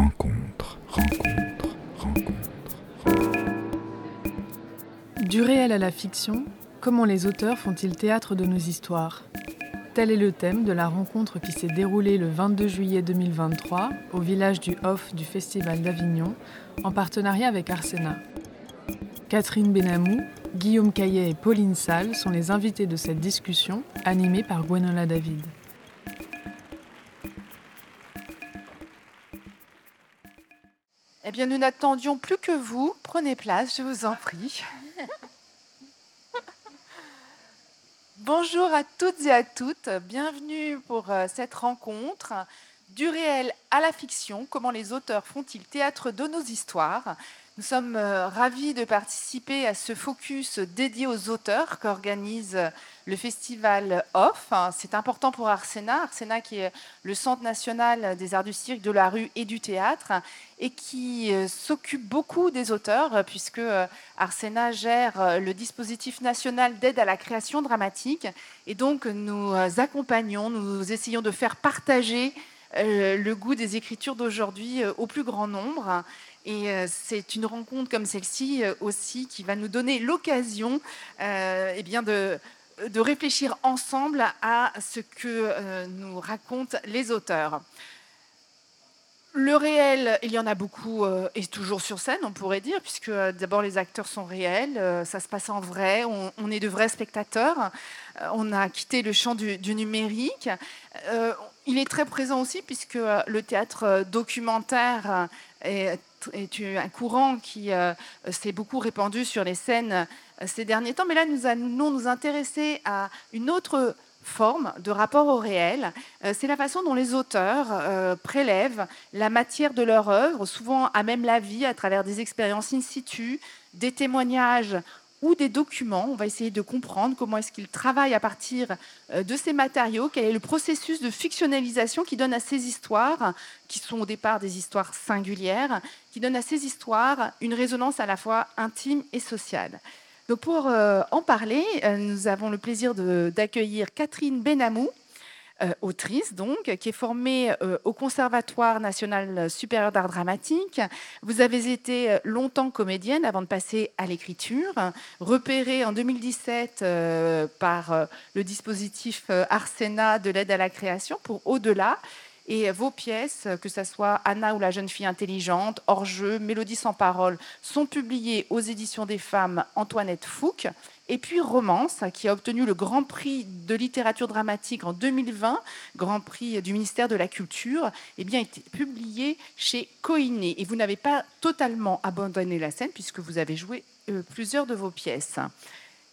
rencontre, rencontre, rencontre. Du réel à la fiction, comment les auteurs font-ils théâtre de nos histoires? Tel est le thème de la rencontre qui s'est déroulée le 22 juillet 2023 au village du Off du Festival d'Avignon en partenariat avec Arsena. Catherine Benamou, Guillaume Caillet et Pauline Salle sont les invités de cette discussion animée par Gwenola David. Eh bien, nous n'attendions plus que vous. Prenez place, je vous en prie. Bonjour à toutes et à toutes. Bienvenue pour euh, cette rencontre du réel à la fiction. Comment les auteurs font-ils théâtre de nos histoires? Nous sommes euh, ravis de participer à ce focus dédié aux auteurs qu'organise le festival OFF. C'est important pour Arsena, Arsena qui est le Centre national des arts du cirque, de la rue et du théâtre, et qui euh, s'occupe beaucoup des auteurs, puisque euh, Arsena gère le dispositif national d'aide à la création dramatique. Et donc nous accompagnons, nous essayons de faire partager le goût des écritures d'aujourd'hui au plus grand nombre. Et euh, c'est une rencontre comme celle-ci euh, aussi qui va nous donner l'occasion euh, eh bien de, réfléchir ensemble à ce que nous racontent les auteurs. Le réel, il y en a beaucoup, est toujours sur scène, on pourrait dire, puisque d'abord les acteurs sont réels, ça se passe en vrai, on, est de vrais spectateurs, on a quitté le champ du numérique. Il est très présent aussi, puisque le théâtre documentaire est est un courant qui euh, s'est beaucoup répandu sur les scènes euh, ces derniers temps. Mais là, nous allons nous intéresser à une autre forme de rapport au réel. Euh, c'est la façon dont les auteurs prélèvent la matière de leur œuvre, souvent à même la vie, à travers des expériences in situ, des témoignages ou des documents. On va essayer de comprendre comment est-ce qu'ils travaillent à partir euh, de ces matériaux, quel est le processus de fictionnalisation qui donne à ces histoires, qui sont au départ des histoires singulières, qui donne à ces histoires une résonance à la fois intime et sociale. Donc pour euh, en parler, euh, nous avons le plaisir d'accueillir Catherine Benamou, autrice, donc, qui est formée euh, au Conservatoire national supérieur d'art dramatique. Vous avez été euh, longtemps comédienne avant de passer à l'écriture, repérée en 2017 par le dispositif Arsena de l'aide à la création pour Au-delà. Et vos pièces, que ce soit Anna ou la jeune fille intelligente, Hors-jeu, Mélodie sans parole, sont publiées aux éditions des femmes Antoinette Fouque et puis Romance, qui a obtenu le Grand Prix de littérature dramatique en 2020, Grand Prix du ministère de la Culture, eh bien, été publié chez Coiné. Et vous n'avez pas totalement abandonné la scène, puisque vous avez joué euh, plusieurs de vos pièces.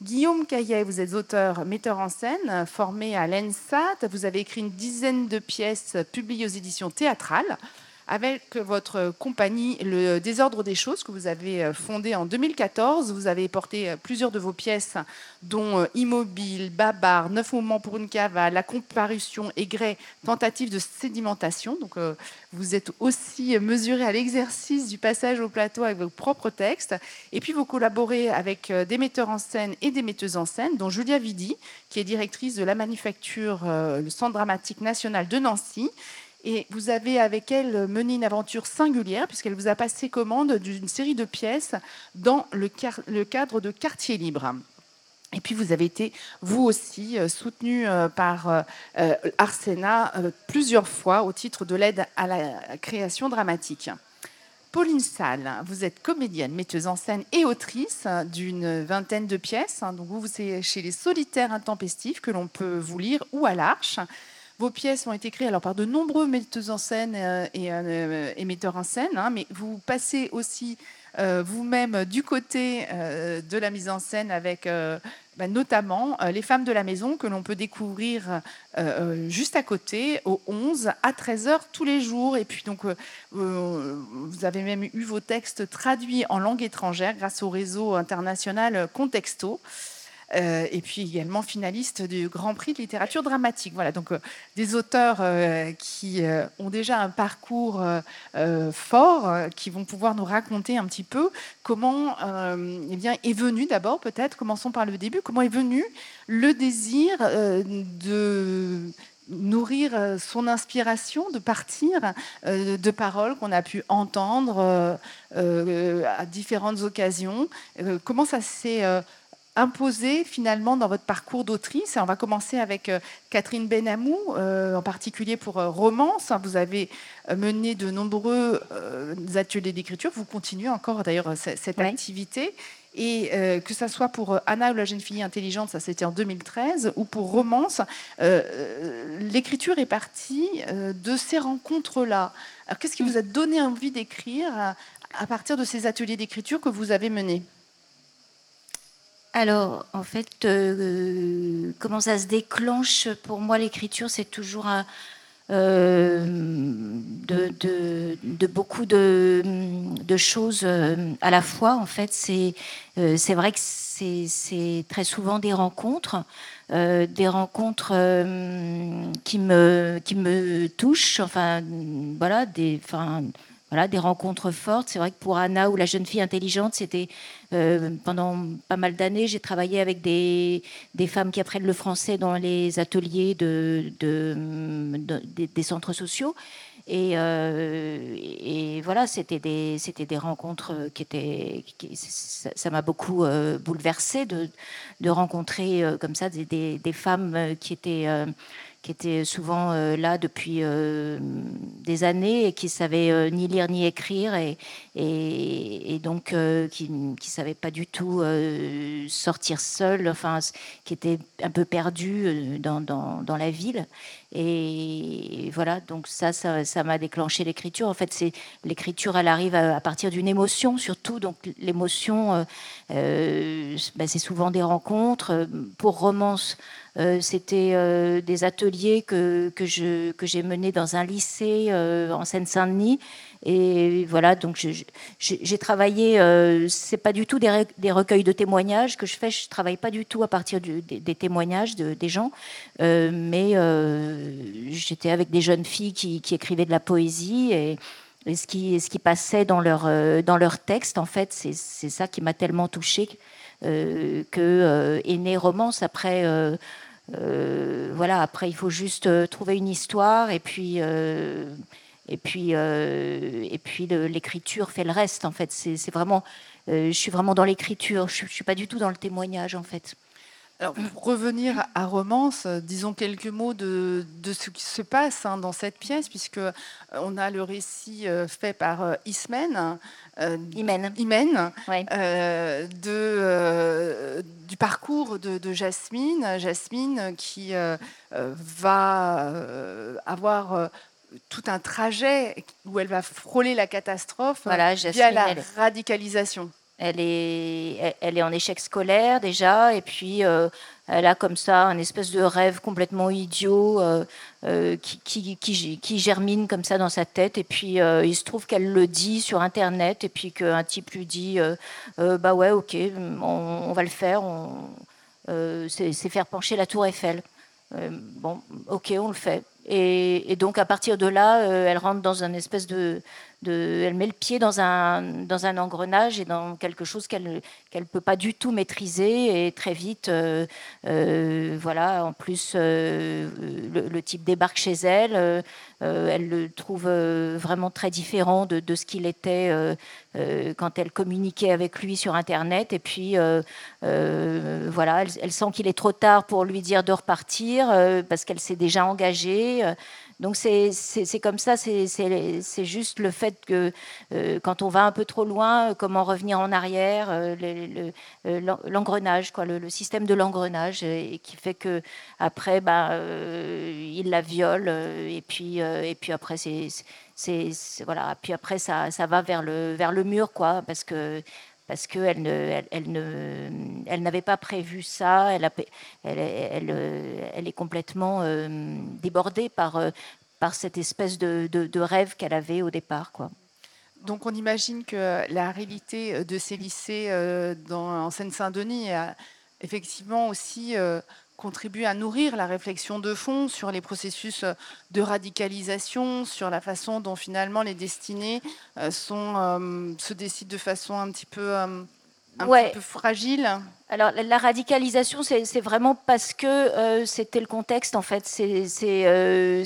Guillaume Caillet, vous êtes auteur, metteur en scène, formé à l'ENSAT. Vous avez écrit une dizaine de pièces publiées aux éditions théâtrales avec votre compagnie Le Désordre des choses que vous avez euh, fondée en 2014. Vous avez porté euh, plusieurs de vos pièces, dont euh, Immobile, Babar, Neuf moments pour une cavale, La comparution, Aigret, Tentative de sédimentation. Donc vous êtes aussi mesuré à l'exercice du passage au plateau avec vos propres textes. Et puis vous collaborez avec des metteurs en scène et des metteuses en scène, dont Julia Vidi, qui est directrice de la manufacture, le Centre dramatique national de Nancy et vous avez avec elle mené une aventure singulière, puisqu'elle vous a passé commande d'une série de pièces dans le, cadre de Quartier Libre. Et puis vous avez été, vous aussi, euh, soutenu euh, par euh, Arsena plusieurs fois au titre de l'aide à la création dramatique. Pauline Salle, vous êtes comédienne, metteuse en scène et autrice d'une vingtaine de pièces. Donc vous, c'est chez les Solitaires Intempestifs que l'on peut vous lire ou à l'Arche. Vos pièces ont été créées alors, par de nombreux metteurs en scène euh, et, euh, metteurs en scène, hein, mais vous passez aussi euh, vous-même du côté de la mise en scène avec bah, notamment Les femmes de la maison que l'on peut découvrir juste à côté, au 11 à 13h tous les jours. Et puis donc, vous avez même eu vos textes traduits en langue étrangère grâce au réseau international Contexto. Euh, et puis également finaliste du Grand Prix de littérature dramatique. Voilà, donc euh, des auteurs euh, qui ont déjà un parcours fort, qui vont pouvoir nous raconter un petit peu comment eh bien, est venu d'abord, peut-être, commençons par le début, comment est venu le désir de nourrir son inspiration, de partir de paroles qu'on a pu entendre à différentes occasions. comment ça s'est imposé finalement dans votre parcours d'autrice. On va commencer avec euh, Catherine Benamou, euh, en particulier pour euh, Romance. Vous avez mené de nombreux ateliers d'écriture. Vous continuez encore d'ailleurs cette activité. Et que ce soit pour Anna ou la jeune fille intelligente, ça c'était en 2013, ou pour Romance, l'écriture est partie de ces rencontres-là. Alors qu'est-ce qui vous a donné envie d'écrire à partir de ces ateliers d'écriture que vous avez menés? Alors, en fait, euh, comment ça se déclenche Pour moi, l'écriture, c'est toujours euh, de, beaucoup de, choses euh, à la fois. En fait, c'est vrai que c'est très souvent des rencontres, des rencontres qui, me, qui me touchent. Enfin, voilà, des, voilà, des rencontres fortes. C'est vrai que pour Anna ou la jeune fille intelligente, c'était euh, pendant pas mal d'années, j'ai travaillé avec des, femmes qui apprennent le français dans les ateliers de, des centres sociaux. Et, euh, voilà, c'était des, rencontres qui étaient. ça m'a beaucoup euh, bouleversée de, rencontrer comme ça des, femmes qui étaient qui était souvent euh, là depuis euh, des années et qui savait euh, ni lire ni écrire et, donc qui ne savait pas du tout sortir seul, enfin, qui était un peu perdu dans, la ville. Et voilà, donc ça, ça m'a déclenché l'écriture. En fait, c'est l'écriture, elle arrive à, partir d'une émotion, surtout. Donc l'émotion, bah, c'est souvent des rencontres. Pour romance, c'était euh, des ateliers que, que, je, que j'ai menés dans un lycée euh, en Seine-Saint-Denis. Et voilà, donc j'ai travaillé, c'est pas du tout des, des, recueils de témoignages que je fais, je travaille pas du tout à partir des, témoignages de, des gens, mais j'étais avec des jeunes filles qui, écrivaient de la poésie et, ce, qui, ce qui passait dans leur, dans leur texte, en fait, c'est ça qui m'a tellement touchée que est Romance après euh, voilà, après, il faut juste euh, trouver une histoire et puis, euh, et puis, et puis l'écriture fait le reste. En fait, c'est vraiment, je suis vraiment dans l'écriture. Je, ne suis pas du tout dans le témoignage, en fait. Alors, pour revenir à Romance, disons quelques mots de, de ce qui se passe hein, dans cette pièce, puisque on a le récit fait par Ismen, euh, Imen, euh, de, euh, du parcours de, Jasmine. Jasmine qui va avoir tout un trajet où elle va frôler la catastrophe voilà, via la radicalisation. Elle est, elle est en échec scolaire déjà, et puis elle a comme ça un espèce de rêve complètement idiot euh, euh, qui, qui, germine comme ça dans sa tête. Et puis euh, il se trouve qu'elle le dit sur Internet, et puis qu'un type lui dit Bah ouais, ok, on, va le faire, c'est faire pencher la tour Eiffel. bon, ok, on le fait. Et, et, donc à partir de là, elle rentre dans un espèce de, elle met le pied dans un, dans un engrenage et dans quelque chose qu'elle qu'elle peut pas du tout maîtriser et très vite, euh, euh, voilà. En plus, euh, le, type débarque chez elle, elle le trouve vraiment très différent de, de ce qu'il était quand elle communiquait avec lui sur Internet. Et puis, voilà, elle, elle sent qu'il est trop tard pour lui dire de repartir parce qu'elle s'est déjà engagée. Donc c'est comme ça, c'est juste le fait que euh, quand on va un peu trop loin, euh, comment revenir en arrière, euh, l'engrenage, quoi, le, système de l'engrenage, et qui fait que après, bah, il la viole, et puis et puis après c'est voilà, puis après ça, ça va vers le vers le mur, quoi, parce que parce qu'elle ne, elle, ne, elle n'avait pas prévu ça. Elle, est complètement euh, débordée par, euh, par cette espèce de, de, rêve qu'elle avait au départ. Quoi. Donc on imagine que la réalité de ces lycées euh, dans, en Seine-Saint-Denis a effectivement aussi contribue à nourrir la réflexion de fond sur les processus de radicalisation, sur la façon dont finalement les destinées euh, sont, euh, se décident de façon un petit peu euh, un Ouais. petit peu fragile. Alors la- radicalisation, c'est vraiment parce que euh, c'était le contexte en fait. C'est euh,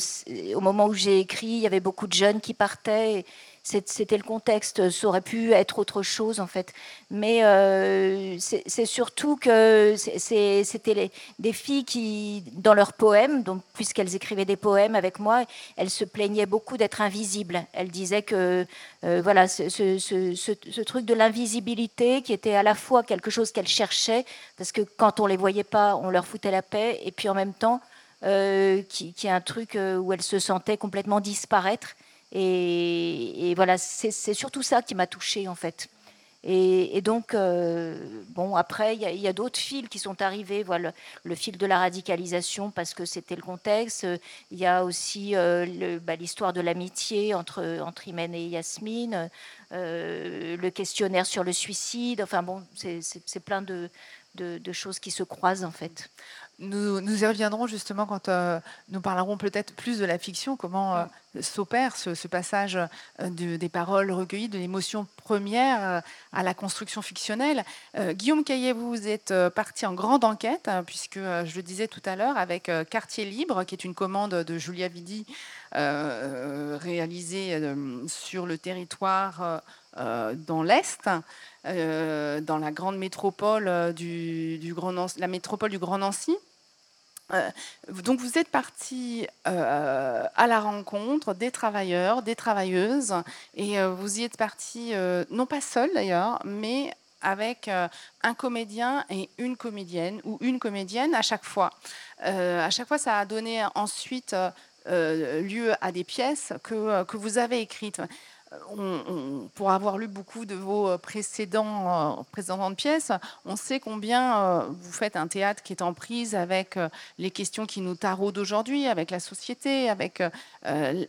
au moment où j'ai écrit, il y avait beaucoup de jeunes qui partaient. et C'était le contexte. Ça aurait pu être autre chose en fait. Mais euh, c'est surtout que c'était des filles qui, dans leurs poèmes, puisqu'elles écrivaient des poèmes avec moi, elles se plaignaient beaucoup d'être invisibles. Elles disaient que euh, voilà, ce, truc de l'invisibilité qui était à la fois quelque chose qu'elles cherchaient, parce que quand on les voyait pas, on leur foutait la paix, et puis en même temps, euh, qui, qui est un truc où elles se sentaient complètement disparaître. Et, voilà, c'est surtout ça qui m'a touchée en fait. Et, donc, euh, bon, après, il y a, d'autres fils qui sont arrivés. Voilà, le fil de la radicalisation, parce que c'était le contexte. Il y a aussi euh, bah, l'histoire de l'amitié entre, entre Imen et Yasmine, euh, le questionnaire sur le suicide. Enfin, bon, c'est- plein de, de choses qui se croisent, en fait. Nous, y reviendrons justement quand euh, nous parlerons peut-être plus de la fiction, comment euh, s'opère ce, passage euh, de- des paroles recueillies, de l'émotion première à la construction fictionnelle. Guillaume Caillet, vous êtes parti en grande enquête, hein, puisque je le disais tout à l'heure, avec Quartier Libre, qui est une commande de Julia Vidi réalisée sur le territoire dans l'Est. dans la grande métropole la métropole du Grand Nancy. Euh, donc vous êtes parti euh, à la rencontre des travailleurs, des travailleuses, et euh, vous y êtes parti non pas seul d'ailleurs, mais avec un comédien et une comédienne, ou une comédienne à chaque fois. À chaque fois, ça a donné ensuite lieu à des pièces que, que vous avez écrites. On- pour avoir lu beaucoup de vos euh, précédents, euh, précédentes pièces, on sait combien euh, vous faites un théâtre qui est en prise avec euh, les questions qui nous taraudent aujourd'hui, avec la société, avec euh,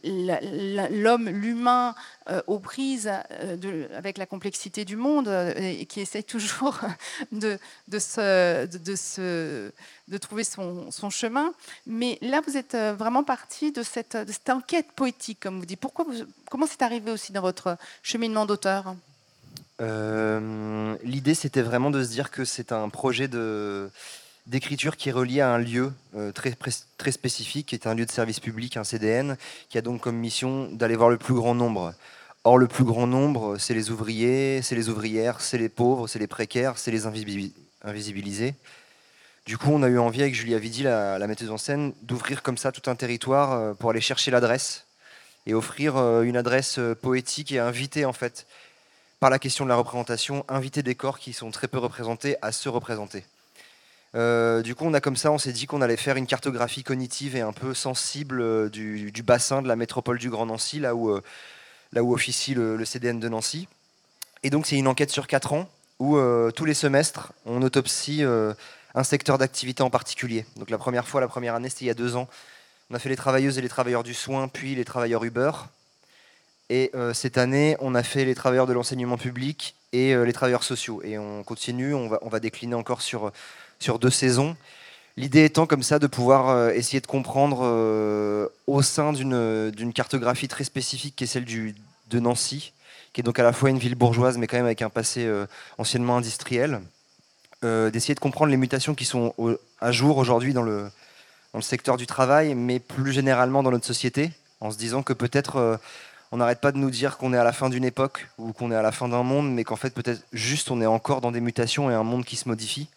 l'homme, l'humain euh, aux prises euh, de- avec la complexité du monde euh, et qui essaie toujours de, de, de, de de trouver son, chemin. Mais là, vous êtes euh, vraiment parti de cette, de enquête poétique, comme vous dites. Comment c'est arrivé aussi dans votre cheminement d'auteur Euh, L'idée, c'était vraiment de se dire que c'est un projet d'écriture qui est relié à un lieu euh, très, très spécifique, qui est un lieu de service public, un CDN, qui a donc comme mission d'aller voir le plus grand nombre. Or, le plus grand nombre, c'est les ouvriers, c'est les ouvrières, c'est les pauvres, c'est les précaires, c'est les invisibi- invisibilisés. Du coup, on a eu envie avec Julia Vidi, la, la metteuse en scène, d'ouvrir comme ça tout un territoire euh, pour aller chercher l'adresse et offrir euh, une adresse euh, poétique et inviter en fait par la question de la représentation, inviter des corps qui sont très peu représentés à se représenter. Euh, du coup, on a comme ça, on s'est dit qu'on allait faire une cartographie cognitive et un peu sensible du, bassin de la métropole du Grand Nancy, là où, là où officie le, CDN de Nancy. Et donc, c'est une enquête sur 4 ans où tous les semestres, on autopsie un secteur d'activité en particulier. Donc, la première fois, la première année, c'était il y a deux ans. On a fait les travailleuses et les travailleurs du soin, puis les travailleurs Uber. Et euh, cette année, on a fait les travailleurs de l'enseignement public et euh, les travailleurs sociaux. Et on continue, on va, décliner encore sur, sur deux saisons. L'idée étant comme ça de pouvoir euh, essayer de comprendre euh, au sein d'une cartographie très spécifique qui est celle de Nancy, qui est donc à la fois une ville bourgeoise mais quand même avec un passé euh, anciennement industriel, euh, d'essayer de comprendre les mutations qui sont à jour aujourd'hui dans le, dans le secteur du travail, mais plus généralement dans notre société, en se disant que peut-être euh, on n'arrête pas de nous dire qu'on est à la fin d'une époque ou qu'on est à la fin d'un monde, mais qu'en fait peut-être juste on est encore dans des mutations et un monde qui se modifie.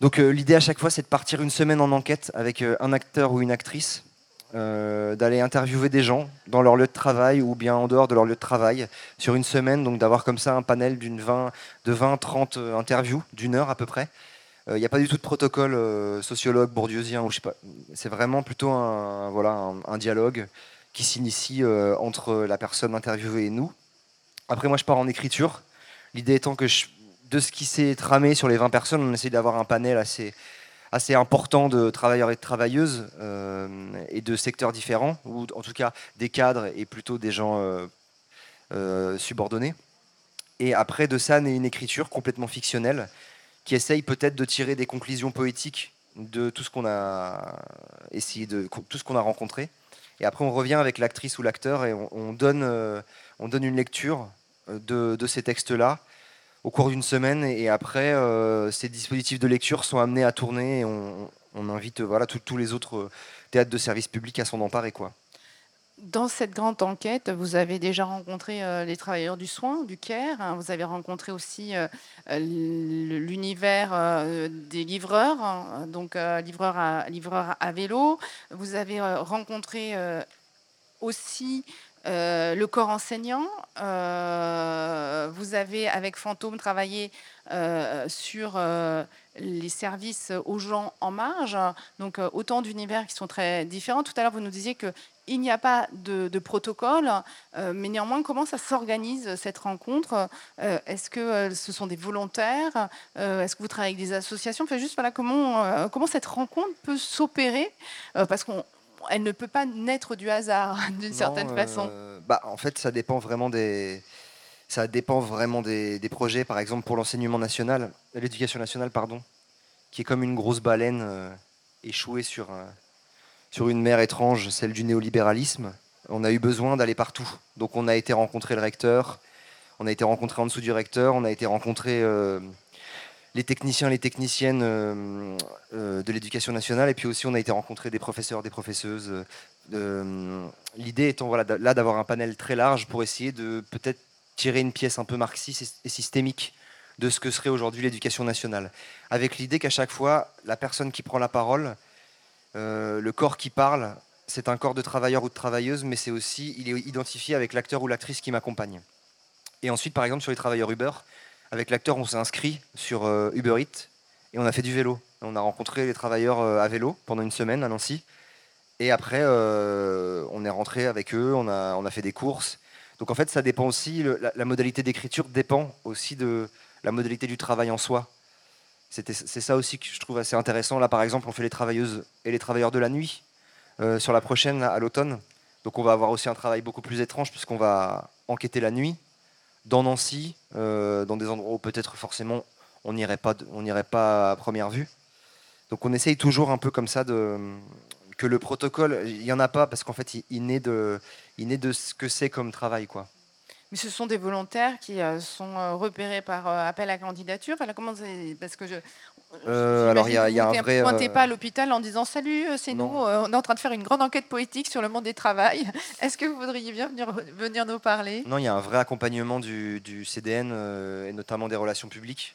Donc euh, l'idée à chaque fois c'est de partir une semaine en enquête avec euh, un acteur ou une actrice, d'aller interviewer des gens dans leur lieu de travail ou bien en dehors de leur lieu de travail sur une semaine, donc d'avoir comme ça un panel d'une 20, de 20-30 euh, interviews d'une heure à peu près. Il n'y a pas du tout de protocole euh, sociologue, bourdieusien. C'est vraiment plutôt un, dialogue qui s'initie euh, entre la personne interviewée et nous. Après, moi, je pars en écriture. L'idée étant que de ce qui s'est tramé sur les 20 personnes, on essaie d'avoir un panel assez, important de travailleurs et de travailleuses euh, et de secteurs différents, ou en tout cas des cadres et plutôt des gens euh, euh, subordonnés. Et après, de ça naît une écriture complètement fictionnelle qui essaye peut-être de tirer des conclusions poétiques de tout ce qu'on a essayé de tout ce qu'on a rencontré. Et après, on revient avec l'actrice ou l'acteur et on, on donne, euh, on donne une lecture euh, de, de ces textes-là au cours d'une semaine. Et après, euh, ces dispositifs de lecture sont amenés à tourner et on, invite voilà, tous- tous les autres théâtres de service public à s'en emparer. Quoi. Dans cette grande enquête, vous avez déjà rencontré euh, les travailleurs du soin, du CARE. hein, vous avez rencontré aussi euh, euh, l'univers des livreurs, hein, donc livreurs, à, livreurs à vélo. Vous avez rencontré aussi euh, le corps enseignant. Euh, vous avez, avec Fantôme, travaillé euh, sur les services aux gens en marge. Donc, autant d'univers qui sont très différents. Tout à l'heure, vous nous disiez que il n'y a pas de, protocole, mais néanmoins, comment ça s'organise cette rencontre? Est-ce que ce sont des volontaires? Est-ce que vous travaillez avec des associations? Enfin, juste voilà, comment, comment cette rencontre peut s'opérer? Parce qu'elle ne peut pas naître du hasard, d'une certaine euh, façon. bah, En fait, ça dépend vraiment des, ça dépend vraiment des, des projets. Par exemple, pour l'enseignement national, l'éducation nationale, pardon, qui est comme une grosse baleine euh, échouée sur, un- sur une mer étrange, celle du néolibéralisme. On a eu besoin d'aller partout. Donc, on a été rencontrer le recteur, on a été rencontrer en dessous du recteur, on a été rencontrer euh, les techniciens, les techniciennes euh, euh, de l'éducation nationale, et puis aussi on a été rencontrer des professeurs, des professeuses. euh, L'idée étant voilà, là d'avoir un panel très large pour essayer de peut-être tirer une pièce un peu marxiste et- et systémique de ce que serait aujourd'hui l'éducation nationale. Avec l'idée qu'à chaque fois, la personne qui prend la parole, le corps qui parle, c'est un corps de travailleur ou de travailleuse, mais c'est aussi, il est identifié avec l'acteur ou l'actrice qui m'accompagne. Et ensuite, par exemple, sur les travailleurs Uber, avec l'acteur, on s'est inscrit sur euh, Uber Eats et on a fait du vélo. On a rencontré les travailleurs euh, à vélo pendant une semaine à Nancy. Et après, euh, on est rentré avec eux, on a, fait des courses. Donc en fait, ça dépend aussi, la, modalité d'écriture dépend aussi de la modalité du travail en soi. C'est ça aussi que je trouve assez intéressant. Là, par exemple, on fait les travailleuses et les travailleurs de la nuit euh, sur la prochaine, à l'automne. Donc on va avoir aussi un travail beaucoup plus étrange puisqu'on va enquêter la nuit dans Nancy, euh, dans des endroits où peut-être forcément on n'irait pas, on n'irait pas à première vue. Donc on essaye toujours un peu comme ça de que le protocole, il y en a pas parce qu'en fait il, il naît de, il naît de ce que c'est comme travail quoi. Mais ce sont des volontaires qui euh, sont euh, repérés par appel à candidature. Comment Parce que je. Euh, alors, il y a- il y a un vrai, ne pointez euh, pas à l'hôpital en disant Salut, euh, c'est nous, euh, on est en train de faire une grande enquête politique sur le monde des travails. Est-ce que vous voudriez bien venir, venir nous parler? Non, il y a un vrai accompagnement du, du CDN euh, et notamment des relations publiques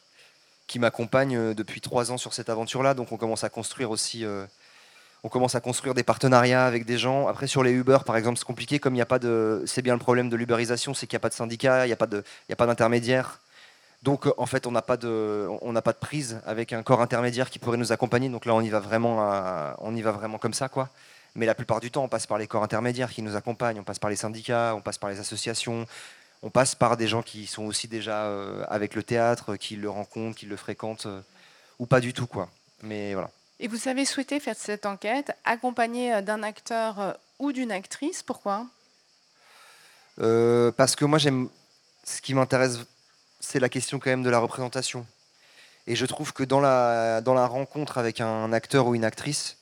qui m'accompagne euh, depuis trois ans sur cette aventure-là. Donc on commence à construire aussi, euh, on commence à construire des partenariats avec des gens. Après sur les Uber, par exemple, c'est compliqué comme il n'y a pas de, c'est bien le problème de l'uberisation, c'est qu'il n'y a pas de syndicat, il n'y a pas de, il y a pas d'intermédiaire. Donc euh, en fait, on n'a pas de, on n'a pas de prise avec un corps intermédiaire qui pourrait nous accompagner. Donc là, on y va vraiment, à- on y va vraiment comme ça, quoi. Mais la plupart du temps, on passe par les corps intermédiaires qui nous accompagnent, on passe par les syndicats, on passe par les associations, on passe par des gens qui sont aussi déjà euh, avec le théâtre, qui le rencontrent, qui le fréquentent, euh, ou pas du tout, quoi. Mais voilà. Et vous avez souhaité faire cette enquête accompagné euh, d'un acteur ou d'une actrice? Pourquoi? Euh, parce que moi, j'aime. Ce qui m'intéresse, c'est la question quand même de la représentation. Et je trouve que dans la, dans la rencontre avec un acteur ou une actrice,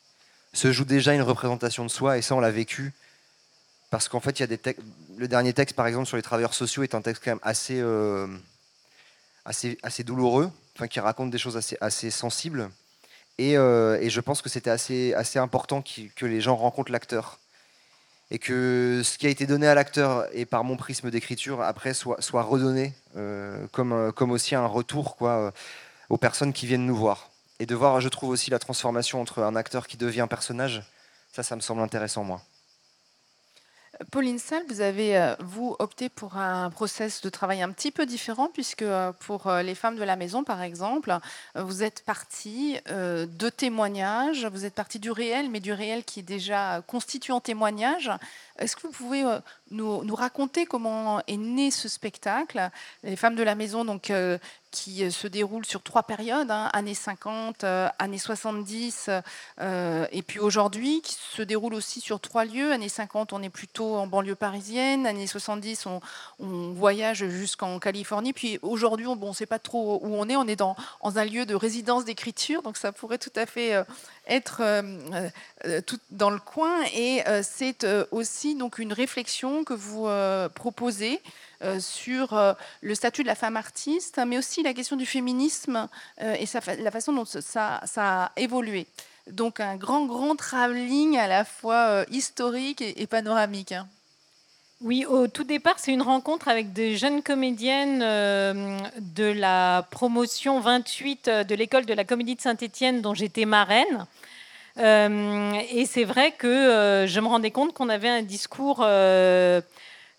se joue déjà une représentation de soi, et ça, on l'a vécu. Parce qu'en fait, il y a des. Le dernier texte, par exemple, sur les travailleurs sociaux, est un texte quand même assez, euh, assez, assez douloureux, enfin, qui raconte des choses assez, assez sensibles. Et, euh, et je pense que c'était assez, assez important que les gens rencontrent l'acteur et que ce qui a été donné à l'acteur et par mon prisme d'écriture après soit, redonné euh, comme, euh, comme aussi un retour euh, aux personnes qui viennent nous voir. Et de voir, je trouve aussi la transformation entre un acteur qui devient personnage, ça, ça me semble intéressant, moi. Pauline Salle, vous avez, euh, vous, opté pour un process de travail un petit peu différent, puisque euh, pour euh, les femmes de la maison, par exemple, vous êtes parti euh, de témoignages, vous êtes parti du réel, mais du réel qui est déjà constitué en témoignage. Est-ce que vous pouvez nous, nous raconter comment est né ce spectacle? Les femmes de la maison, donc, qui euh, se déroule sur trois périodes, hein, années 50, euh, années 70, euh, et puis aujourd'hui, qui se déroule aussi sur trois lieux. Années 50, on est plutôt en banlieue parisienne. Années 70, on, voyage jusqu'en Californie. Puis aujourd'hui, on ne sait pas trop où on est. On est dans, dans un lieu de résidence d'écriture, donc ça pourrait tout à fait euh, être tout dans le coin. Et c'est aussi donc une réflexion que vous proposez sur le statut de la femme artiste, mais aussi la question du féminisme et la façon dont ça, a évolué. Donc un grand, grand travelling à la fois historique et, panoramique. Hein. Oui, au tout départ, c'est une rencontre avec des jeunes comédiennes euh, de la promotion 28 de l'école de la comédie de Saint-Étienne dont j'étais marraine. Euh, et c'est vrai que euh, je me rendais compte qu'on avait un discours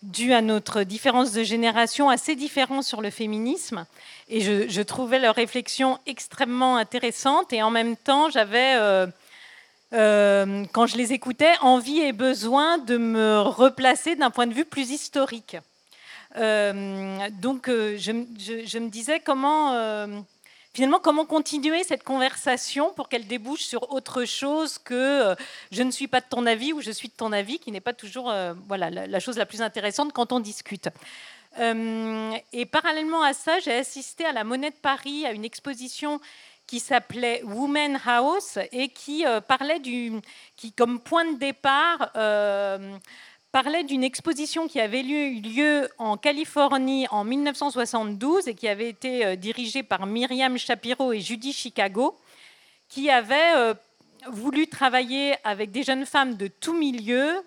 dû à notre différence de génération assez différent sur le féminisme. Et je, trouvais leur réflexion extrêmement intéressante. Et en même temps, j'avais euh, quand je les écoutais, envie et besoin de me replacer d'un point de vue plus historique. Euh, donc, euh, je, me disais comment, finalement, comment continuer cette conversation pour qu'elle débouche sur autre chose que je ne suis pas de ton avis ou je suis de ton avis, qui n'est pas toujours voilà, la, chose la plus intéressante quand on discute. et parallèlement à ça, j'ai assisté à la Monnaie de Paris, à une exposition qui s'appelait Women House et qui euh, parlait du, qui comme point de départ euh, parlait d'une exposition qui avait eu lieu en Californie en 1972 et qui avait été euh, dirigée par Myriam Shapiro et Judy Chicago, qui avaient voulu travailler avec des jeunes femmes de tout milieu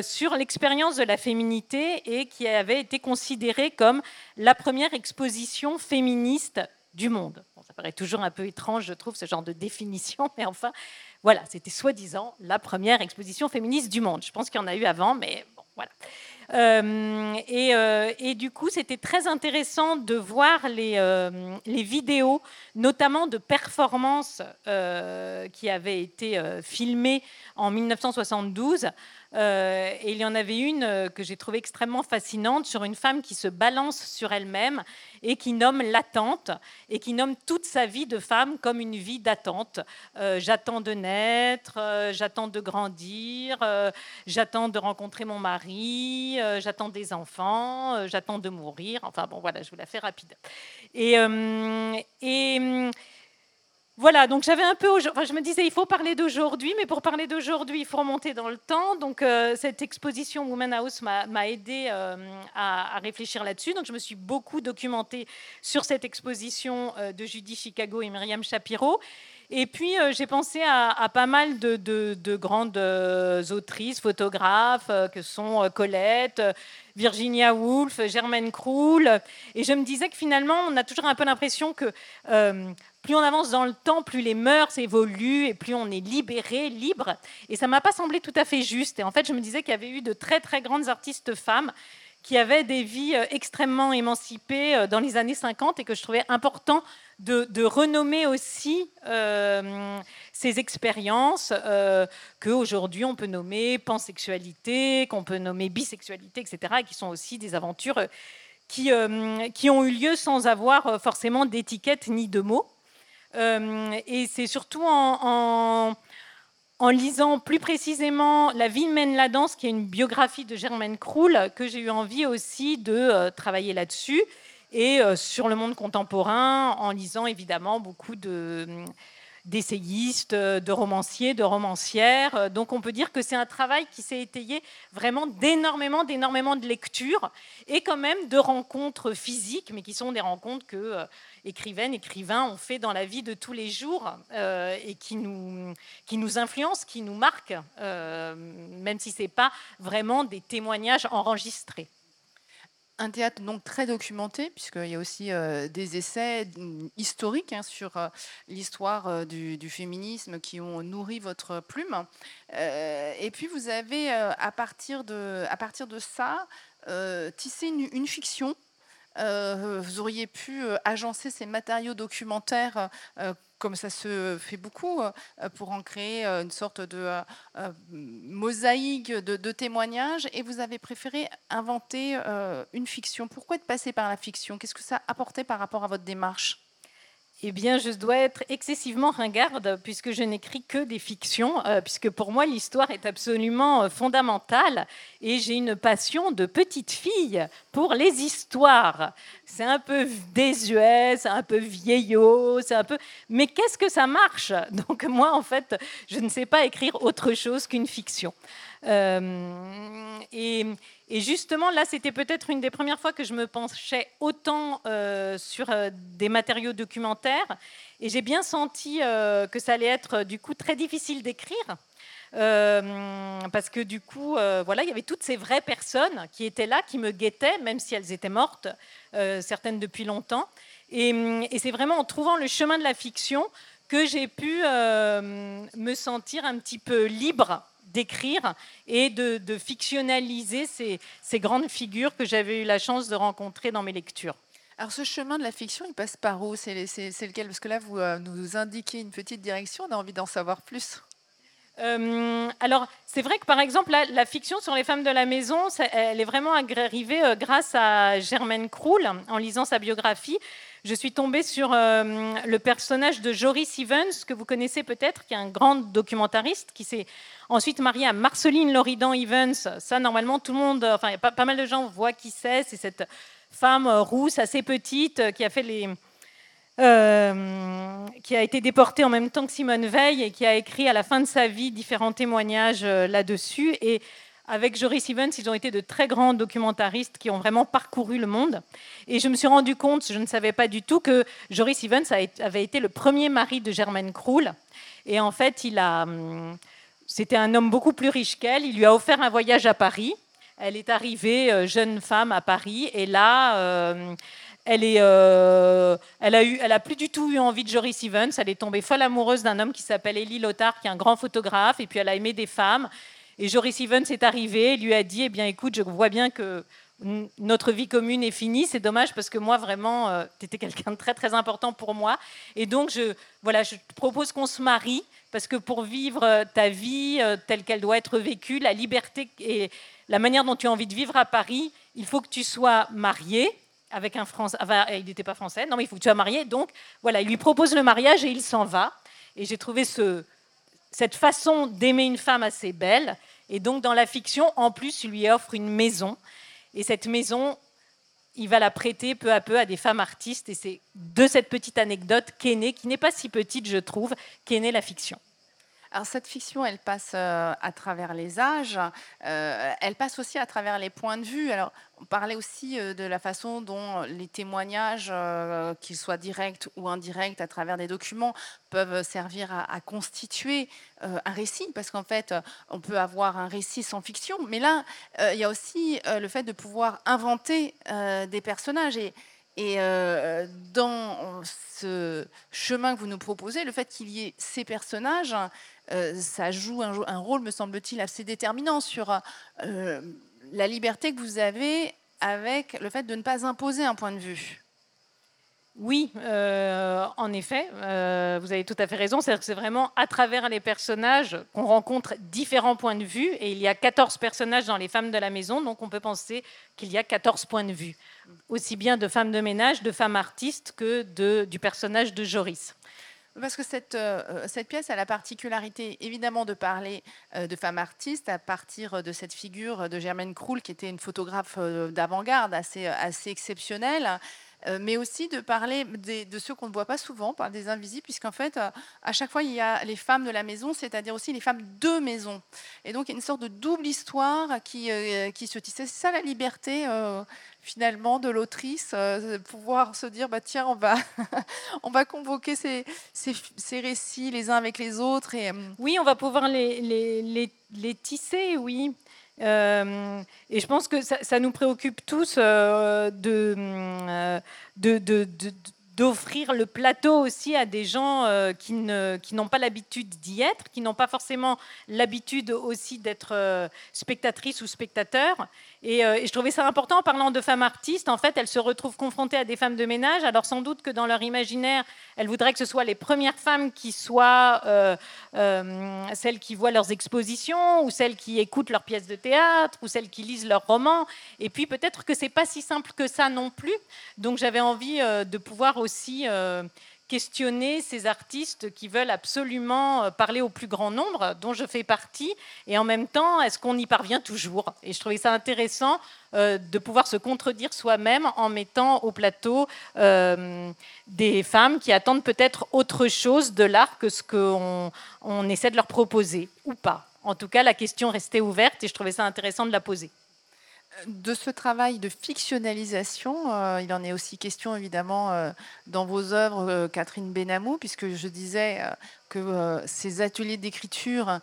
sur l'expérience de la féminité et qui avait été considérée comme la première exposition féministe du monde. ça paraît toujours un peu étrange, je trouve, ce genre de définition, mais enfin, voilà, c'était soi-disant la première exposition féministe du monde. Je pense qu'il y en a eu avant, mais bon, voilà. Euh, euh, et, du coup, c'était très intéressant de voir les, euh, les vidéos, notamment de performances qui avaient été filmées en 1972 euh, et il y en avait une euh, que j'ai trouvée extrêmement fascinante sur une femme qui se balance sur elle-même et qui nomme l'attente et qui nomme toute sa vie de femme comme une vie d'attente. Euh, j'attends de naître, j'attends de grandir, j'attends de rencontrer mon mari, j'attends des enfants, j'attends de mourir. Enfin bon, voilà, je vous la fais rapide. Et, et voilà, donc j'avais un peu, enfin, je me disais, il faut parler d'aujourd'hui, mais pour parler d'aujourd'hui, il faut remonter dans le temps. Donc euh, cette exposition Woman House m'a aidé euh, à, réfléchir là-dessus. Donc je me suis beaucoup documentée sur cette exposition euh, de Judy Chicago et Myriam Shapiro. Et puis, j'ai pensé à, pas mal de, grandes autrices, photographes, que sont Colette, Virginia Woolf, Germaine Krull. Et je me disais que finalement, on a toujours un peu l'impression que plus on avance dans le temps, plus les mœurs évoluent et plus on est libéré, libre. Et ça m'a pas semblé tout à fait juste. Et en fait, je me disais qu'il y avait eu de très très grandes artistes femmes qui avaient des vies euh, extrêmement émancipées euh, dans les années 50 et que je trouvais important de, renommer aussi euh, ces expériences euh, qu'aujourd'hui on peut nommer pansexualité, qu'on peut nommer bisexualité, etc., et qui sont aussi des aventures qui, qui ont eu lieu sans avoir forcément d'étiquette ni de mots. Euh, et c'est surtout en, lisant plus précisément La vie mène la danse, qui est une biographie de Germaine Krull, que j'ai eu envie aussi de euh, travailler là-dessus. Et euh, sur le monde contemporain, en lisant évidemment beaucoup de d'essayistes, de romanciers, de romancières. Donc on peut dire que c'est un travail qui s'est étayé vraiment d'énormément, d'énormément de lectures et quand même de rencontres physiques, mais qui sont des rencontres que écrivaines, écrivains ont fait dans la vie de tous les jours euh, et qui nous, qui nous influencent, qui nous marquent, euh, même si ce n'est pas vraiment des témoignages enregistrés un théâtre donc très documenté, puisqu'il y a aussi euh, des essais historiques hein, sur l'histoire du, féminisme qui ont nourri votre plume. et puis vous avez, à, partir de, à partir de ça, tissé une fiction euh, vous auriez pu euh, agencer ces matériaux documentaires euh, comme ça se fait beaucoup, pour en créer une sorte de mosaïque de, témoignages, et vous avez préféré inventer une fiction. Pourquoi être passé par la fiction? Qu'est-ce que ça apportait par rapport à votre démarche? Eh bien, je dois être excessivement ringarde puisque je n'écris que des fictions, euh, puisque pour moi, l'histoire est absolument euh, fondamentale et j'ai une passion de petite fille pour les histoires. C'est un peu désuet, c'est un peu vieillot, c'est un peu... Mais qu'est-ce que ça marche? Donc moi, en fait, je ne sais pas écrire autre chose qu'une fiction. Et, justement, là, c'était peut-être une des premières fois que je me penchais autant sur des matériaux documentaires. Et j'ai bien senti que ça allait être du coup très difficile d'écrire. Euh, parce que du coup, euh, voilà, il y avait toutes ces vraies personnes qui étaient là, qui me guettaient, même si elles étaient mortes, euh, certaines depuis longtemps. Et, c'est vraiment en trouvant le chemin de la fiction que j'ai pu me sentir un petit peu libre d'écrire et de, fictionnaliser ces, ces, grandes figures que j'avais eu la chance de rencontrer dans mes lectures. Alors ce chemin de la fiction, il passe par où? C'est lequel? Parce que là, vous nous indiquez une petite direction, on a envie d'en savoir plus. Euh, alors, c'est vrai que par exemple, la, fiction sur les femmes de la maison, elle est vraiment arrivée euh, grâce à Germaine Kroul. En lisant sa biographie, je suis tombée sur euh, le personnage de Joris Evans, que vous connaissez peut-être, qui est un grand documentariste, qui s'est ensuite marié à Marceline Loridan Evans. Ça, normalement, tout le monde, enfin, pas mal de gens voient qui c'est. C'est cette femme rousse, assez petite, qui a fait les euh, qui a été déporté en même temps que Simone Veil et qui a écrit à la fin de sa vie différents témoignages euh, là-dessus. Et avec Joris Evans, ils ont été de très grands documentaristes qui ont vraiment parcouru le monde. Et je me suis rendu compte, je ne savais pas du tout, que Joris Evans avait été le premier mari de Germaine Kroul. Et en fait, hum, c'était un homme beaucoup plus riche qu'elle. Il lui a offert un voyage à Paris. Elle est arrivée euh, jeune femme à Paris et là, elle, est, euh, a plus du tout eu envie de Joris Evans. Elle est tombée folle amoureuse d'un homme qui s'appelle Elie Lothar, qui est un grand photographe. Et puis elle a aimé des femmes. Et Joris Evans est arrivé et lui a dit Eh bien, écoute, je vois bien que notre vie commune est finie. C'est dommage parce que moi, vraiment, euh, tu étais quelqu'un de très, très important pour moi. Et donc, je, voilà, je te propose qu'on se marie parce que pour vivre euh, ta vie telle qu'elle doit être vécue, la liberté et la manière dont tu as envie de vivre à Paris, il faut que tu sois marié avec un Français. il n'était pas français. Non, mais il faut que tu sois marié. Donc, voilà, il lui propose le mariage et il s'en va. Et j'ai trouvé ce, cette façon d'aimer une femme assez belle. Et donc, dans la fiction, en plus, il lui offre une maison. Et cette maison, il va la prêter peu à peu à des femmes artistes. Et c'est de cette petite anecdote qu'est née, qui n'est pas si petite, je trouve, qu'est née la fiction. Alors cette fiction, elle passe euh, à travers les âges, euh, elle passe aussi à travers les points de vue. Alors on parlait aussi euh, de la façon dont les témoignages, qu'ils soient directs ou indirects, à travers des documents, peuvent servir à, constituer un récit, parce qu'en fait, on peut avoir un récit sans fiction, mais là, il y a aussi le fait de pouvoir inventer des personnages et dans ce chemin que vous nous proposez, le fait qu'il y ait ces personnages, euh, ça joue un, rôle, me semble-t-il, assez déterminant sur euh, la liberté que vous avez avec le fait de ne pas imposer un point de vue. Oui, euh, en effet, vous avez tout à fait raison. C'est vraiment à travers les personnages qu'on rencontre différents points de vue. Et il y a 14 personnages dans Les Femmes de la Maison, donc on peut penser qu'il y a 14 points de vue, aussi bien de femmes de ménage, de femmes artistes que du personnage de Joris. Parce que cette, euh, cette pièce a la particularité évidemment de parler euh, de femmes artistes à partir de cette figure de Germaine Kroul qui était une photographe euh, d'avant-garde assez exceptionnelle. Mais aussi de parler de ceux qu'on ne voit pas souvent, des invisibles, puisqu'en fait, à chaque fois, il y a les femmes de la maison, c'est-à-dire aussi les femmes de maison. Et donc, il y a une sorte de double histoire qui, qui se tisse. C'est ça la liberté finalement de l'autrice, euh, pouvoir se dire bah tiens on va on va convoquer ces, ces, récits les uns avec les autres et euh, oui on va pouvoir les, les, les, tisser oui euh, et je pense que ça, nous préoccupe tous de, de, de, d'offrir le plateau aussi à des gens euh, qui, ne, qui n'ont pas l'habitude d'y être, qui n'ont pas forcément l'habitude aussi d'être euh, spectatrices ou Euh, et, je trouvais ça important en parlant de femmes artistes. En fait, elles se retrouvent confrontées à des femmes de ménage. Alors sans doute que dans leur imaginaire, elles voudraient que ce soit les premières femmes qui soient celles qui voient leurs expositions, ou celles qui écoutent leurs pièces de théâtre, ou celles qui lisent leurs romans. Et puis peut-être que c'est pas si simple que ça non plus. Donc j'avais envie de pouvoir aussi euh, questionner ces artistes qui veulent absolument euh, parler au plus grand nombre, dont je fais partie, et en même temps, est-ce qu'on y parvient toujours? Et je trouvais ça intéressant euh, de pouvoir se contredire soi-même en mettant au plateau des femmes qui attendent peut-être autre chose de l'art que ce qu'on on essaie de leur proposer, ou pas. En tout cas, la question restait ouverte et je trouvais ça intéressant de la poser. De ce travail de fictionnalisation, euh, il en est aussi question évidemment euh, dans vos œuvres, euh, Catherine Benamou, puisque je disais que ces ateliers d'écriture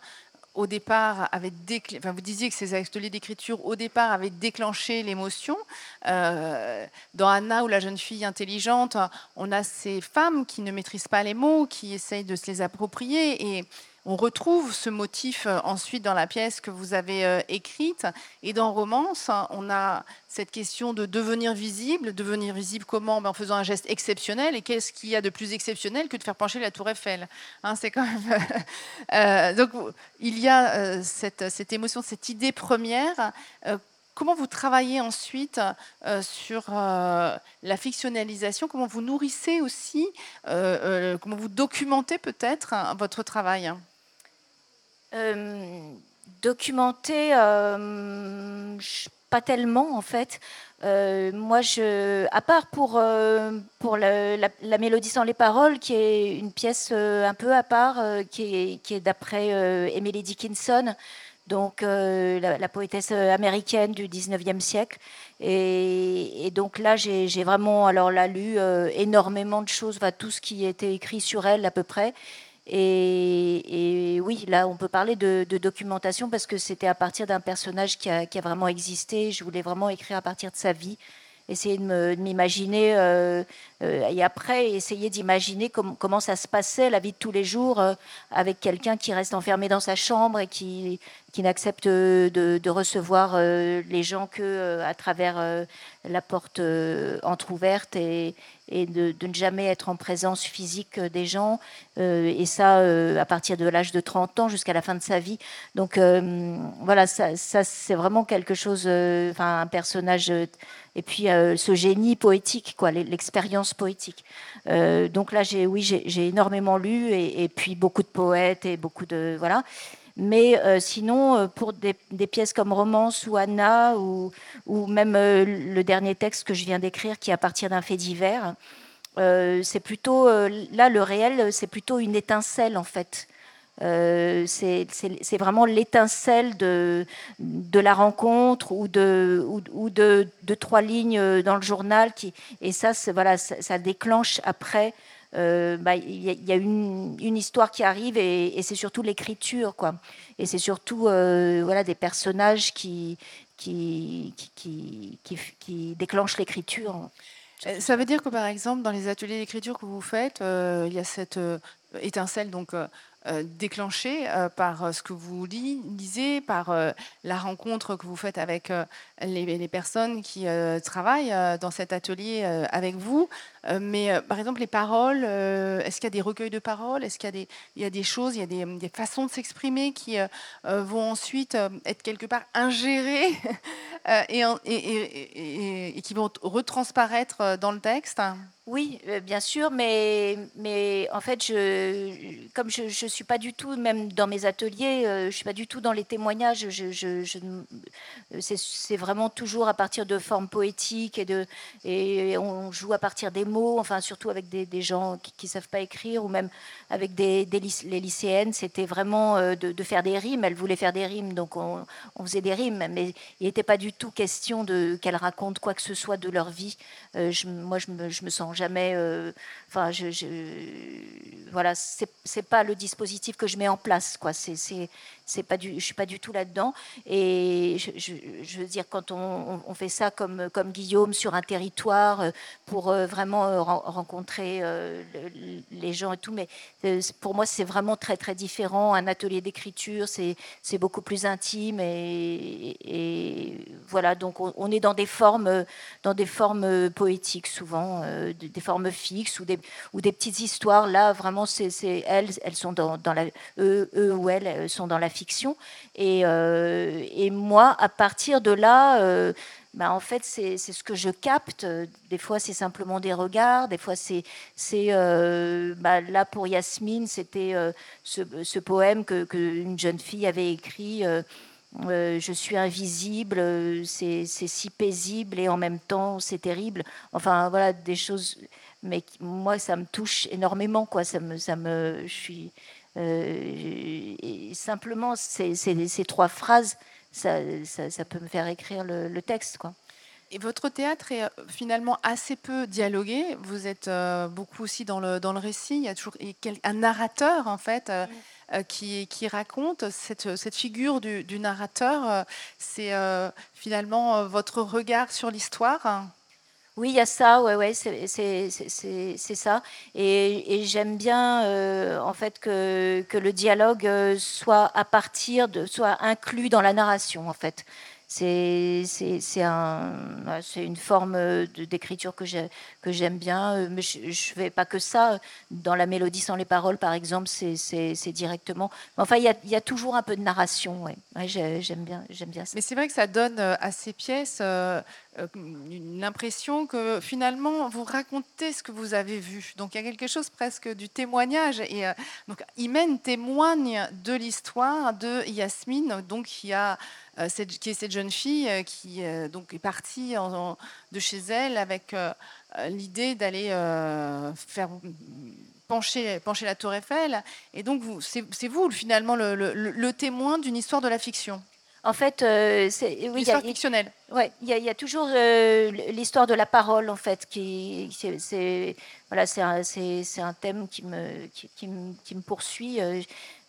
au départ vous disiez que ces ateliers d'écriture au départ avaient déclenché l'émotion. dans Anna ou la jeune fille intelligente, on a ces femmes qui ne maîtrisent pas les mots, qui essayent de se les approprier et on retrouve ce motif euh, ensuite dans la pièce que vous avez euh, écrite. Et dans Romance, on a cette question de devenir visible. Devenir visible comment? Ben, En faisant un geste exceptionnel. Et qu'est-ce qu'il y a de plus exceptionnel que de faire pencher la tour Eiffel? Hein, C'est quand même... Euh, donc il y a cette, émotion, cette idée première. Comment vous travaillez ensuite sur la fictionnalisation? Comment vous nourrissez aussi Comment vous documentez peut-être hein, votre travail? Euh, documenter, euh, pas tellement en fait. Euh, moi, à part pour, la, mélodie sans les paroles, qui est une pièce un peu à part, qui est d'après Emily Dickinson, donc la, poétesse américaine du 19e siècle. Et, donc là, j'ai vraiment alors là, lu énormément de choses, enfin, tout ce qui était écrit sur elle à peu près. Et, oui, là, on peut parler de, documentation parce que c'était à partir d'un personnage qui a, vraiment existé. Je voulais vraiment écrire à partir de sa vie, essayer de m'imaginer, euh, euh, et après essayer d'imaginer comment ça se passait la vie de tous les jours euh, avec quelqu'un qui reste enfermé dans sa chambre et qui, qui n'accepte de, recevoir les gens que à travers la porte entr'ouverte et, et de, ne jamais être en présence physique des gens, euh, et ça euh, à partir de l'âge de 30 ans jusqu'à la fin de sa vie. Donc euh, voilà, ça, c'est vraiment quelque chose, enfin un personnage, et puis ce génie poétique, quoi, l'expérience poétique. donc là, j'ai, oui, j'ai énormément lu, et, puis beaucoup de poètes et beaucoup de voilà. Mais euh, sinon, euh, pour des, pièces comme Romance ou Anna, ou, même euh, le dernier texte que je viens d'écrire qui est à partir d'un fait divers, c'est plutôt, là, le réel, c'est plutôt une étincelle en fait. C'est vraiment l'étincelle de, la rencontre ou de, trois lignes dans le journal. Et ça, voilà, ça déclenche après euh, bah, il y, a une, histoire qui arrive et, c'est surtout l'écriture, quoi. Et c'est surtout euh, voilà, des personnages qui, déclenchent l'écriture. Euh, ça veut dire que par exemple, dans les ateliers d'écriture que vous faites, il y a cette étincelle donc euh, déclenché euh, par euh, ce que vous lisez, par la rencontre que vous faites avec les, personnes qui travaillent dans cet atelier avec vous. mais par exemple, les paroles, est-ce qu'il y a des recueils de paroles? Est-ce qu'il y, a des, choses, il y a des, façons de s'exprimer qui vont ensuite être quelque part ingérées et, qui vont retransparaître dans le texte? Oui, euh, bien sûr, mais, mais en fait, je, comme je ne suis pas du tout, même dans mes ateliers, euh, je ne suis pas du tout dans les témoignages, je, c'est vraiment toujours à partir de formes poétiques et, de, et on joue à partir des mots, enfin surtout avec des, des gens qui ne savent pas écrire ou même avec des, des les lycéennes, c'était vraiment euh, de, faire des rimes, elles voulaient faire des rimes, donc on, faisait des rimes, mais il n'était pas du tout question qu'elles racontent quoi que ce soit de leur vie. moi, je me, je me sens jamais. Euh, enfin, je, je, voilà, c'est pas le dispositif que je mets en place, quoi. C'est c'est pas du, je suis pas du tout là-dedans. Et je, veux dire, quand on, fait ça comme, comme Guillaume sur un territoire euh, pour euh, vraiment rencontrer les gens et tout, mais pour moi c'est vraiment très très différent. Un atelier d'écriture, c'est beaucoup plus intime et, et voilà. Donc on, est dans des formes, dans des formes poétiques souvent, des formes fixes ou des, ou des petites histoires. Là vraiment, c'est elles, elles sont dans, dans la, eux, eux ou elles sont dans la fiction. Et, euh, et moi, à partir de là, euh, bah, en fait, c'est ce que je capte. Des fois, c'est simplement des regards. Des fois, c'est euh, bah, là pour Yasmine, c'était ce, ce, poème que, une jeune fille avait écrit. Je suis invisible, c'est si paisible et en même temps c'est terrible. Enfin voilà des choses, mais moi ça me touche énormément quoi. Ça me, ça me, je suis, et simplement, ces, ces, trois phrases, ça, ça, peut me faire écrire le, le texte. Quoi. Et votre théâtre est finalement assez peu dialogué. Vous êtes beaucoup aussi dans le, dans le récit. Il y a toujours un narrateur, en fait. Qui, qui, raconte cette, figure du, narrateur. C'est finalement votre regard sur l'histoire? Oui, il y a ça, ouais, ouais, c'est ça. Et, j'aime bien, euh, en fait, que, que, le dialogue euh, soit à partir de, soit inclus dans la narration, en fait. C'est un, une forme euh, d'écriture que j'aime bien, euh, mais je ne fais pas que ça. Dans la mélodie sans les paroles, par exemple, c'est directement. Enfin, il y a, toujours un peu de narration. J'aime bien, bien ça. Mais c'est vrai que ça donne euh, à ces pièces l'impression que finalement vous racontez ce que vous avez vu. Donc il y a quelque chose presque du témoignage. Et donc Imen témoigne de l'histoire de Yasmine, donc qui a euh, qui est cette jeune fille euh, qui euh, donc est partie de chez elle avec l'idée d'aller faire pencher, pencher la tour Eiffel. Et donc, c'est vous finalement le témoin d'une histoire de la fiction. En fait, euh, c'est oui, l'histoire fictionnelle. Ouais, il y, a toujours euh, l'histoire de la parole en fait qui, c'est voilà, c'est un, un, thème qui me qui, qui, me, poursuit. Euh,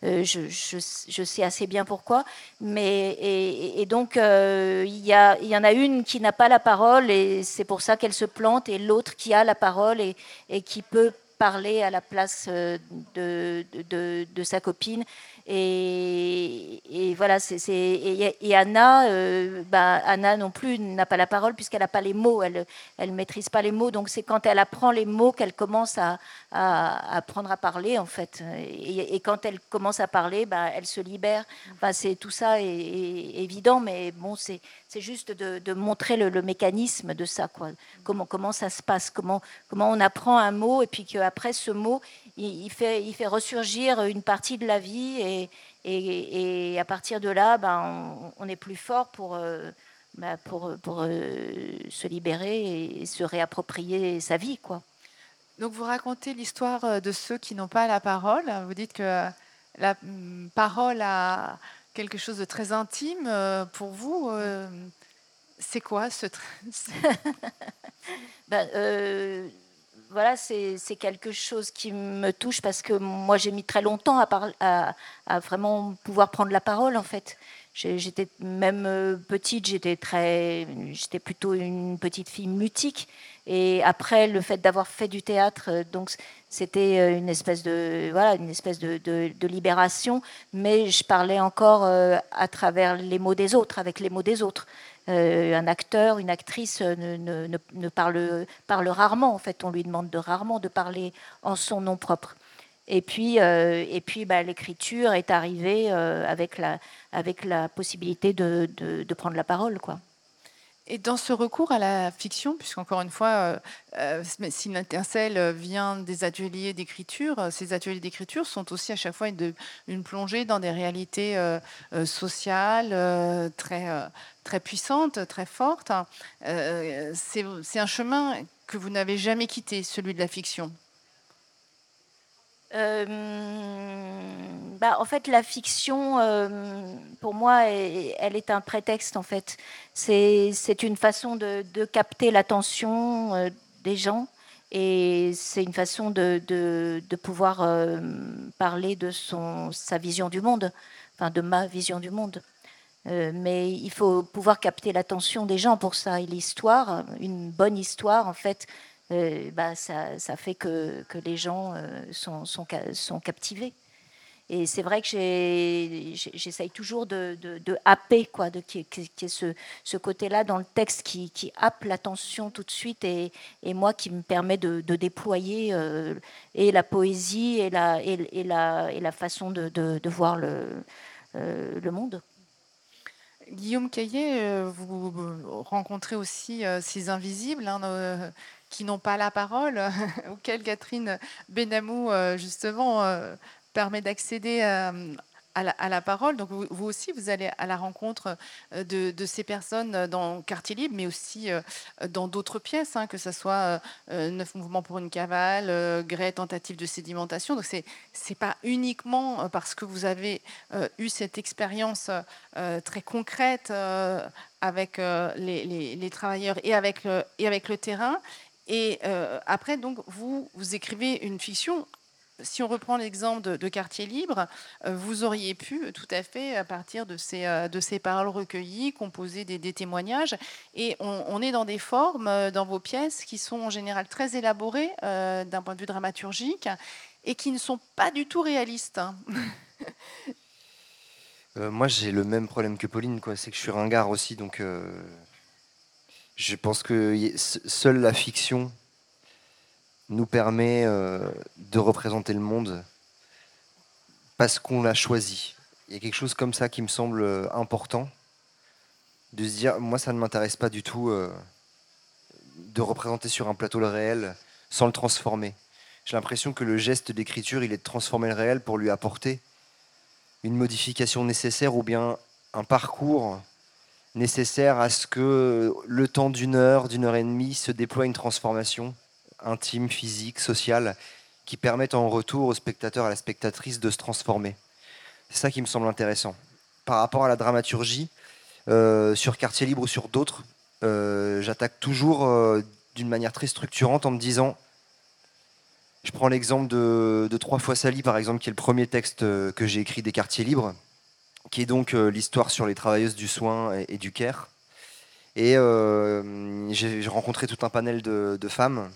je, je, je, sais assez bien pourquoi, mais et, donc il y, a, y en a une qui n'a pas la parole et c'est pour ça qu'elle se plante, et l'autre qui a la parole et, et qui peut parler à la place de, de, de, sa copine et, voilà, et, Anna, bah, Anna non plus n'a pas la parole puisqu'elle n'a pas les mots, elle ne maîtrise pas les mots. Donc c'est quand elle apprend les mots qu'elle commence à, apprendre à parler en fait. Et, quand elle commence à parler, bah, elle se libère. Enfin, c'est tout ça est, évident, mais bon, c'est, juste de, montrer le, mécanisme de ça, quoi. Comment, comment ça se passe, comment, comment on apprend un mot et puis qu'après ce mot, il, fait, il fait ressurgir une partie de la vie et, et, à partir de là, ben, on, est plus fort pour, euh, ben, pour, pour euh, se libérer et se réapproprier sa vie. Quoi. Donc vous racontez l'histoire euh, de ceux qui n'ont pas la parole. Vous dites que la mm, parole a quelque chose de très intime pour vous. C'est quoi ce... ben, voilà, c'est quelque chose qui me touche parce que moi, j'ai mis très longtemps à, vraiment pouvoir prendre la parole, en fait. J'étais même euh, petite, j'étais très, j'étais plutôt une petite fille mutique. Et après, le fait d'avoir fait du théâtre, euh, donc c'était euh, une espèce de, voilà, une espèce de, libération. Mais je parlais encore à travers les mots des autres, avec les mots des autres. Euh, un acteur, une actrice ne, parle, rarement. En fait, on lui demande de rarement de parler en son nom propre. Et puis, euh, et puis bah, l'écriture est arrivée euh, avec, la, avec la possibilité de, de, prendre la parole. Quoi. Et dans ce recours à la fiction, puisqu'encore une fois, euh, si l'intercelle vient des ateliers d'écriture, ces ateliers d'écriture sont aussi à chaque fois une, une plongée dans des réalités sociales très, très puissantes, très fortes. C'est un chemin que vous n'avez jamais quitté, celui de la fiction. Euh, bah, en fait, la fiction, euh, pour moi, elle est un prétexte. En fait, c'est une façon de, capter l'attention euh, des gens et c'est une façon de, de, pouvoir parler de son, sa vision du monde, enfin de ma vision du monde. mais il faut pouvoir capter l'attention des gens pour ça. Et l'histoire, une bonne histoire, en fait, euh, bah, ça, ça, fait que, que les gens euh, sont, sont, captivés. Et c'est vrai que j'essaye toujours de, de, happer, quoi, de, qui, est ce, ce côté-là dans le texte qui, qui happe l'attention tout de suite et, et, moi qui me permet de, déployer euh, et la poésie et la, et, et la, et la façon de, voir le, le monde. Guillaume Caillet, vous rencontrez aussi ces invisibles, hein, qui n'ont pas la parole, auxquels Catherine Benamou, euh, justement, euh, permet d'accéder euh, à la, parole. Donc vous, aussi, vous allez à la rencontre de, ces personnes dans Quartier Libre, mais aussi dans d'autres pièces, hein, que ce soit Neuf mouvements pour une cavale, Grès, tentative de sédimentation. Donc c'est n'est pas uniquement parce que vous avez eu cette expérience très concrète avec les, les, travailleurs et avec, et avec le terrain. Et après, donc, vous, écrivez une fiction si on reprend l'exemple de, Quartier Libre, euh, vous auriez pu euh, tout à fait, à partir de ces, euh, de ces paroles recueillies, composer des, témoignages. Et on, est dans des formes, dans vos pièces, qui sont en général très élaborées d'un point de vue dramaturgique et qui ne sont pas du tout réalistes. moi, j'ai le même problème que Pauline, quoi. c'est que je suis ringard aussi, donc je pense que seule la fiction nous permet euh, de représenter le monde parce qu'on l'a choisi. Il y a quelque chose comme ça qui me semble euh, important, de se dire, moi ça ne m'intéresse pas du tout euh, de représenter sur un plateau le réel sans le transformer. J'ai l'impression que le geste d'écriture, il est de transformer le réel pour lui apporter une modification nécessaire ou bien un parcours nécessaire à ce que le temps d'une heure, d'une heure et demie se déploie une transformation intime, physique, sociale, qui permettent en retour au spectateur, à la spectatrice de se transformer. C'est ça qui me semble intéressant. Par rapport à la dramaturgie, euh, sur Quartier Libre ou sur d'autres, euh, j'attaque toujours euh, d'une manière très structurante en me disant, je prends l'exemple de, Trois fois Sally, par exemple, qui est le premier texte que j'ai écrit des Quartiers Libres, qui est donc l'histoire sur les travailleuses du soin et, du care. Et j'ai rencontré tout un panel de femmes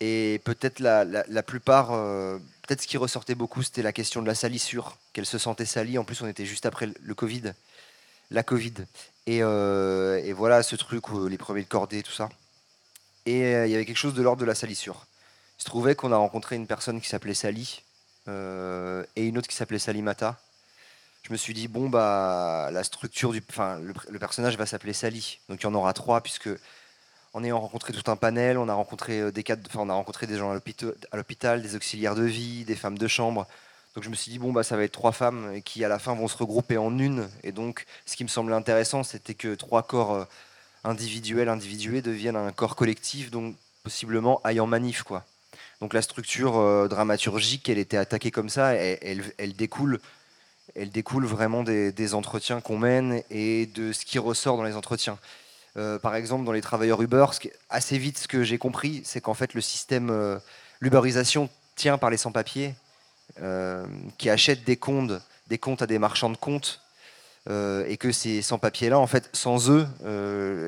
et peut-être la, la, plupart, euh, peut-être ce qui ressortait beaucoup, c'était la question de la salissure, qu'elle se sentait salie. En plus, on était juste après le Covid, la Covid. Et, euh, et voilà, ce truc, les premiers de cordée, tout ça. Et euh, il y avait quelque chose de l'ordre de la salissure. Il se trouvait qu'on a rencontré une personne qui s'appelait Sally et une autre qui s'appelait Salimata. Je me suis dit, bon, bah, la structure du. Enfin, le, personnage va s'appeler Sally. Donc il y en aura trois, puisque en ayant rencontré tout un panel, on a rencontré euh, des cas, on a rencontré des gens à l'hôpital, des auxiliaires de vie, des femmes de chambre. Donc je me suis dit bon bah ça va être trois femmes qui à la fin vont se regrouper en une. Et donc ce qui me semblait intéressant, c'était que trois corps euh, individuels, individués deviennent un corps collectif, donc possiblement aille en manif quoi. Donc la structure euh, dramaturgique, elle était attaquée comme ça, elle, elle, découle, elle découle vraiment des, entretiens qu'on mène et de ce qui ressort dans les entretiens. Euh, par exemple, dans les travailleurs Uber, assez vite, ce que j'ai compris, c'est qu'en fait, le système, euh, l'Uberisation tient par les sans-papiers euh, qui achètent des comptes, des comptes à des marchands de comptes. et que ces sans-papiers-là, en fait, sans eux,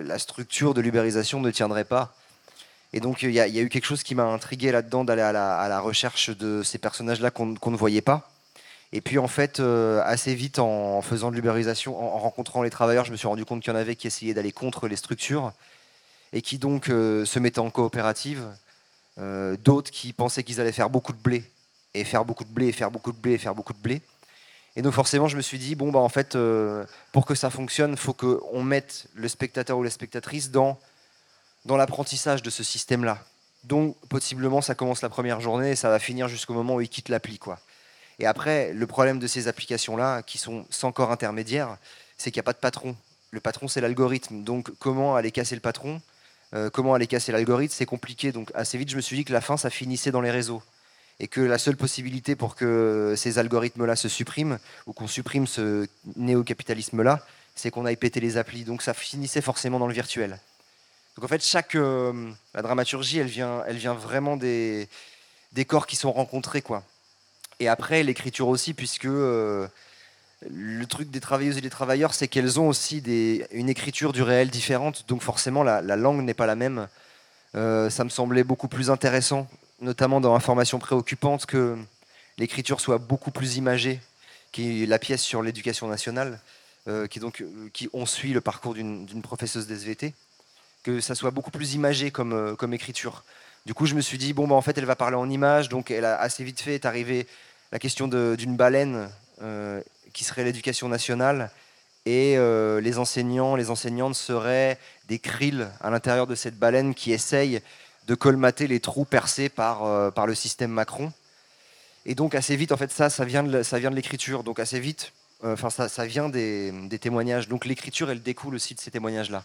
la structure de l'ubérisation ne tiendrait pas. Et donc, il y, a eu quelque chose qui m'a intrigué là-dedans, d'aller à, la, recherche de ces personnages-là qu'on ne voyait pas. Et puis en fait, euh, assez vite, en faisant de l'ubérisation, en, rencontrant les travailleurs, je me suis rendu compte qu'il y en avait qui essayaient d'aller contre les structures et qui donc euh, se mettaient en coopérative. Euh, d'autres qui pensaient qu'ils allaient faire beaucoup de blé et faire beaucoup de blé et faire beaucoup de blé et faire beaucoup de blé. Et donc forcément, je me suis dit bon bah en fait, pour que ça fonctionne, il faut qu'on mette le spectateur ou la spectatrice dans dans l'apprentissage de ce système-là. Donc possiblement, ça commence la première journée et ça va finir jusqu'au moment où il quitte l'appli, quoi. Et après, le problème de ces applications-là, qui sont sans corps intermédiaire, c'est qu'il n'y a pas de patron. Le patron, c'est l'algorithme. Donc, comment aller casser le patron euh, Comment aller casser l'algorithme C'est compliqué. Donc, assez vite, je me suis dit que la fin, ça finissait dans les réseaux. Et que la seule possibilité pour que ces algorithmes-là se suppriment, ou qu'on supprime ce néo-capitalisme-là, c'est qu'on aille péter les applis. Donc, ça finissait forcément dans le virtuel. Donc, en fait, chaque. Euh, la dramaturgie, elle vient, elle vient vraiment des, des corps qui sont rencontrés, quoi. Et après, l'écriture aussi, puisque euh, le truc des travailleuses et des travailleurs, c'est qu'elles ont aussi des, une écriture du réel différente, donc forcément la, langue n'est pas la même. Euh, ça me semblait beaucoup plus intéressant, notamment dans Information préoccupante, que l'écriture soit beaucoup plus imagée, qui la pièce sur l'éducation nationale, euh, qui, donc, qui on suit le parcours d'une professeuse d'SVT, que ça soit beaucoup plus imagé comme, comme écriture. Du coup, je me suis dit, bon, bah, en fait, elle va parler en images, donc elle a assez vite fait est arrivé la question d'une baleine euh, qui serait l'éducation nationale et euh, les enseignants, les enseignantes seraient des krills à l'intérieur de cette baleine qui essayent de colmater les trous percés par, euh, par le système Macron. Et donc assez vite, en fait, ça, vient de, l'écriture. Donc assez vite, ça, vient des, des témoignages. Donc l'écriture, elle découle aussi de ces témoignages-là.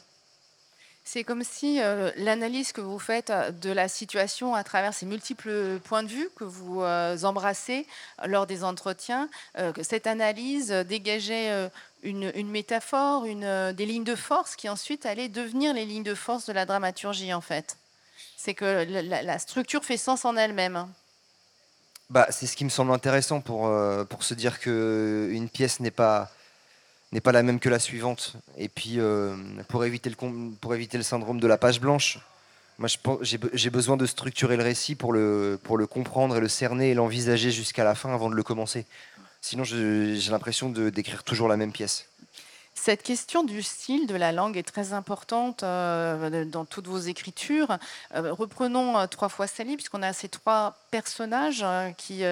C'est comme si euh, l'analyse que vous faites euh, de la situation à travers ces multiples points de vue que vous euh, embrassez lors des entretiens, que cette analyse dégageait une, métaphore, une, des lignes de force qui ensuite allaient devenir les lignes de force de la dramaturgie en fait. C'est que la, structure fait sens en elle-même. Bah, c'est ce qui me semble intéressant pour, pour se dire qu'une pièce n'est pas, n'est pas la même que la suivante. Et puis, euh, pour, éviter le, pour éviter le syndrome de la page blanche, moi, j'ai be- j'ai besoin de structurer le récit pour le, pour le comprendre et le cerner et l'envisager jusqu'à la fin avant de le commencer. Sinon, j'ai l'impression d'écrire toujours la même pièce. Cette question du style de la langue est très importante euh, dans toutes vos écritures. Euh, reprenons euh, trois fois Sally, puisqu'on a ces trois personnages qui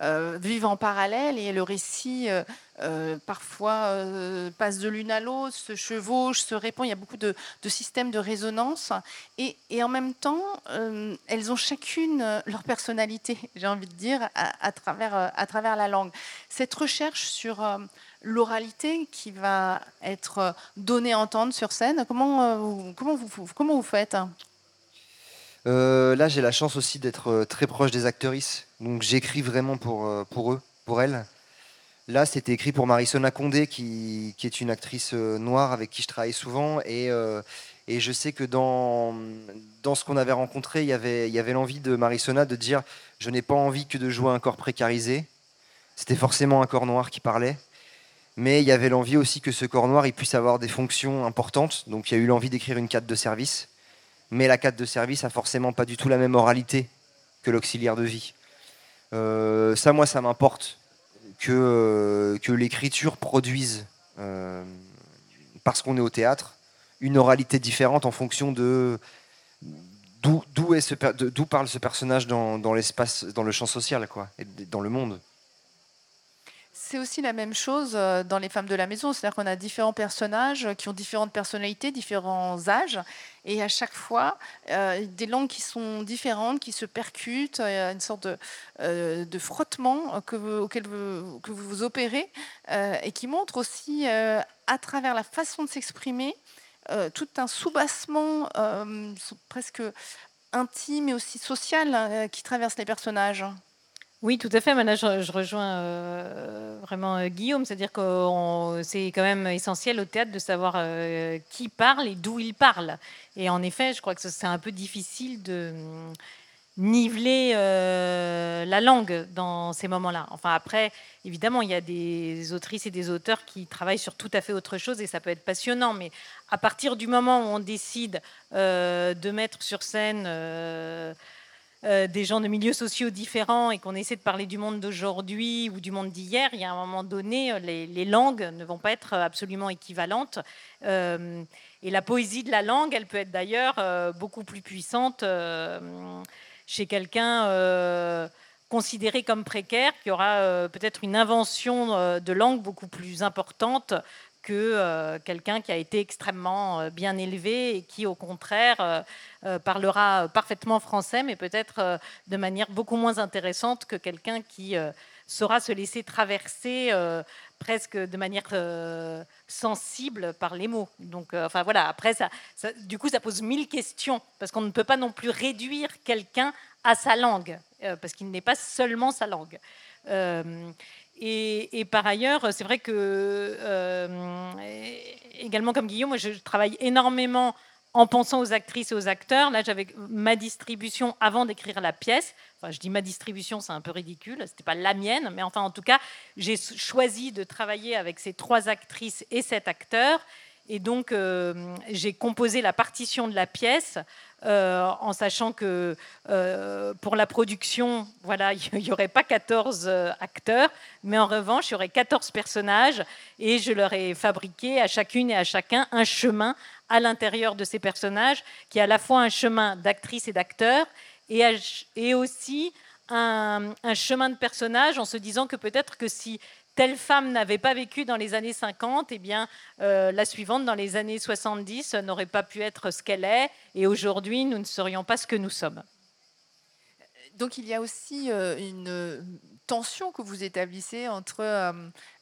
vivent en parallèle et le récit parfois passe de l'une à l'autre, se chevauche, se répond. Il y a beaucoup de, systèmes de résonance. Et, en même temps, elles ont chacune leur personnalité, j'ai envie de dire, à, travers, la langue. Cette recherche sur l'oralité qui va être euh, donnée à entendre sur scène, comment, euh, vous, comment, vous, faites Euh, là, j'ai la chance aussi d'être très proche des actrices. Donc, j'écris vraiment pour, pour eux, pour elles. Là, c'était écrit pour Marissona Condé, qui, qui est une actrice noire avec qui je travaille souvent. Et, et je sais que dans, dans ce qu'on avait rencontré, il y avait, y avait l'envie de Marissona de dire Je n'ai pas envie que de jouer un corps précarisé. C'était forcément un corps noir qui parlait. Mais il y avait l'envie aussi que ce corps noir il puisse avoir des fonctions importantes. Donc, il y a eu l'envie d'écrire une carte de service mais la carte de service a forcément pas du tout la même oralité que l'auxiliaire de vie. Euh, ça, moi, ça m'importe que, euh, que l'écriture produise, euh, parce qu'on est au théâtre, une oralité différente en fonction de d'où parle ce personnage dans, dans l'espace, dans le champ social, quoi, et dans le monde. C'est aussi la même chose euh, dans Les Femmes de la Maison, c'est-à-dire qu'on a différents personnages qui ont différentes personnalités, différents âges, et à chaque fois, euh, des langues qui sont différentes, qui se percutent, il y a une sorte de, euh, frottement auquel vous, que vous opérez, euh, et qui montre aussi, euh, à travers la façon de s'exprimer, euh, tout un soubassement euh, presque intime et aussi social euh, qui traverse les personnages. Oui, tout à fait. Là, je, rejoins euh, vraiment euh, Guillaume, c'est-à-dire que c'est quand même essentiel au théâtre de savoir euh, qui parle et d'où il parle. Et en effet, je crois que c'est un peu difficile de hum, niveler la langue dans ces moments-là. Enfin, après, évidemment, il y a des autrices et des auteurs qui travaillent sur tout à fait autre chose et ça peut être passionnant. Mais à partir du moment où on décide de mettre sur scène euh, euh, des gens de milieux sociaux différents et qu'on essaie de parler du monde d'aujourd'hui ou du monde d'hier, il y a un moment donné, euh, les, langues ne vont pas être absolument équivalentes. Euh, et la poésie de la langue, elle peut être d'ailleurs euh, beaucoup plus puissante euh, chez quelqu'un euh, considéré comme précaire, qui aura euh, peut-être une invention euh, de langue beaucoup plus importante que euh, quelqu'un qui a été extrêmement euh, bien élevé et qui, au contraire, euh, parlera parfaitement français, mais peut-être de manière beaucoup moins intéressante que quelqu'un qui saura se laisser traverser presque de manière sensible par les mots. Donc, enfin voilà, après, du coup, ça pose mille questions, parce qu'on ne peut pas non plus réduire quelqu'un à sa langue, parce qu'il n'est pas seulement sa langue. Et, et par ailleurs, c'est vrai que, euh, également comme Guillaume, moi, je travaille énormément en pensant aux actrices et aux acteurs. Là, j'avais ma distribution avant d'écrire la pièce. Enfin, je dis ma distribution, c'est un peu ridicule. C'était pas la mienne, mais enfin, en tout cas, j'ai choisi de travailler avec ces trois actrices et cet acteur. Et donc, euh, j'ai composé la partition de la pièce euh, en sachant que euh, pour la production, voilà, il n'y aurait pas 14 euh, acteurs, mais en revanche, il y aurait 14 personnages et je leur ai fabriqué à chacune et à chacun un chemin à l'intérieur de ces personnages qui est à la fois un chemin d'actrice et d'acteur et, aussi un, un chemin de personnage en se disant que peut-être que si telle femme n'avait pas vécu dans les années 50, eh bien, euh, la suivante, dans les années 70, n'aurait pas pu être ce qu'elle est. Et aujourd'hui, nous ne serions pas ce que nous sommes. donc il y a aussi une tension que vous établissez entre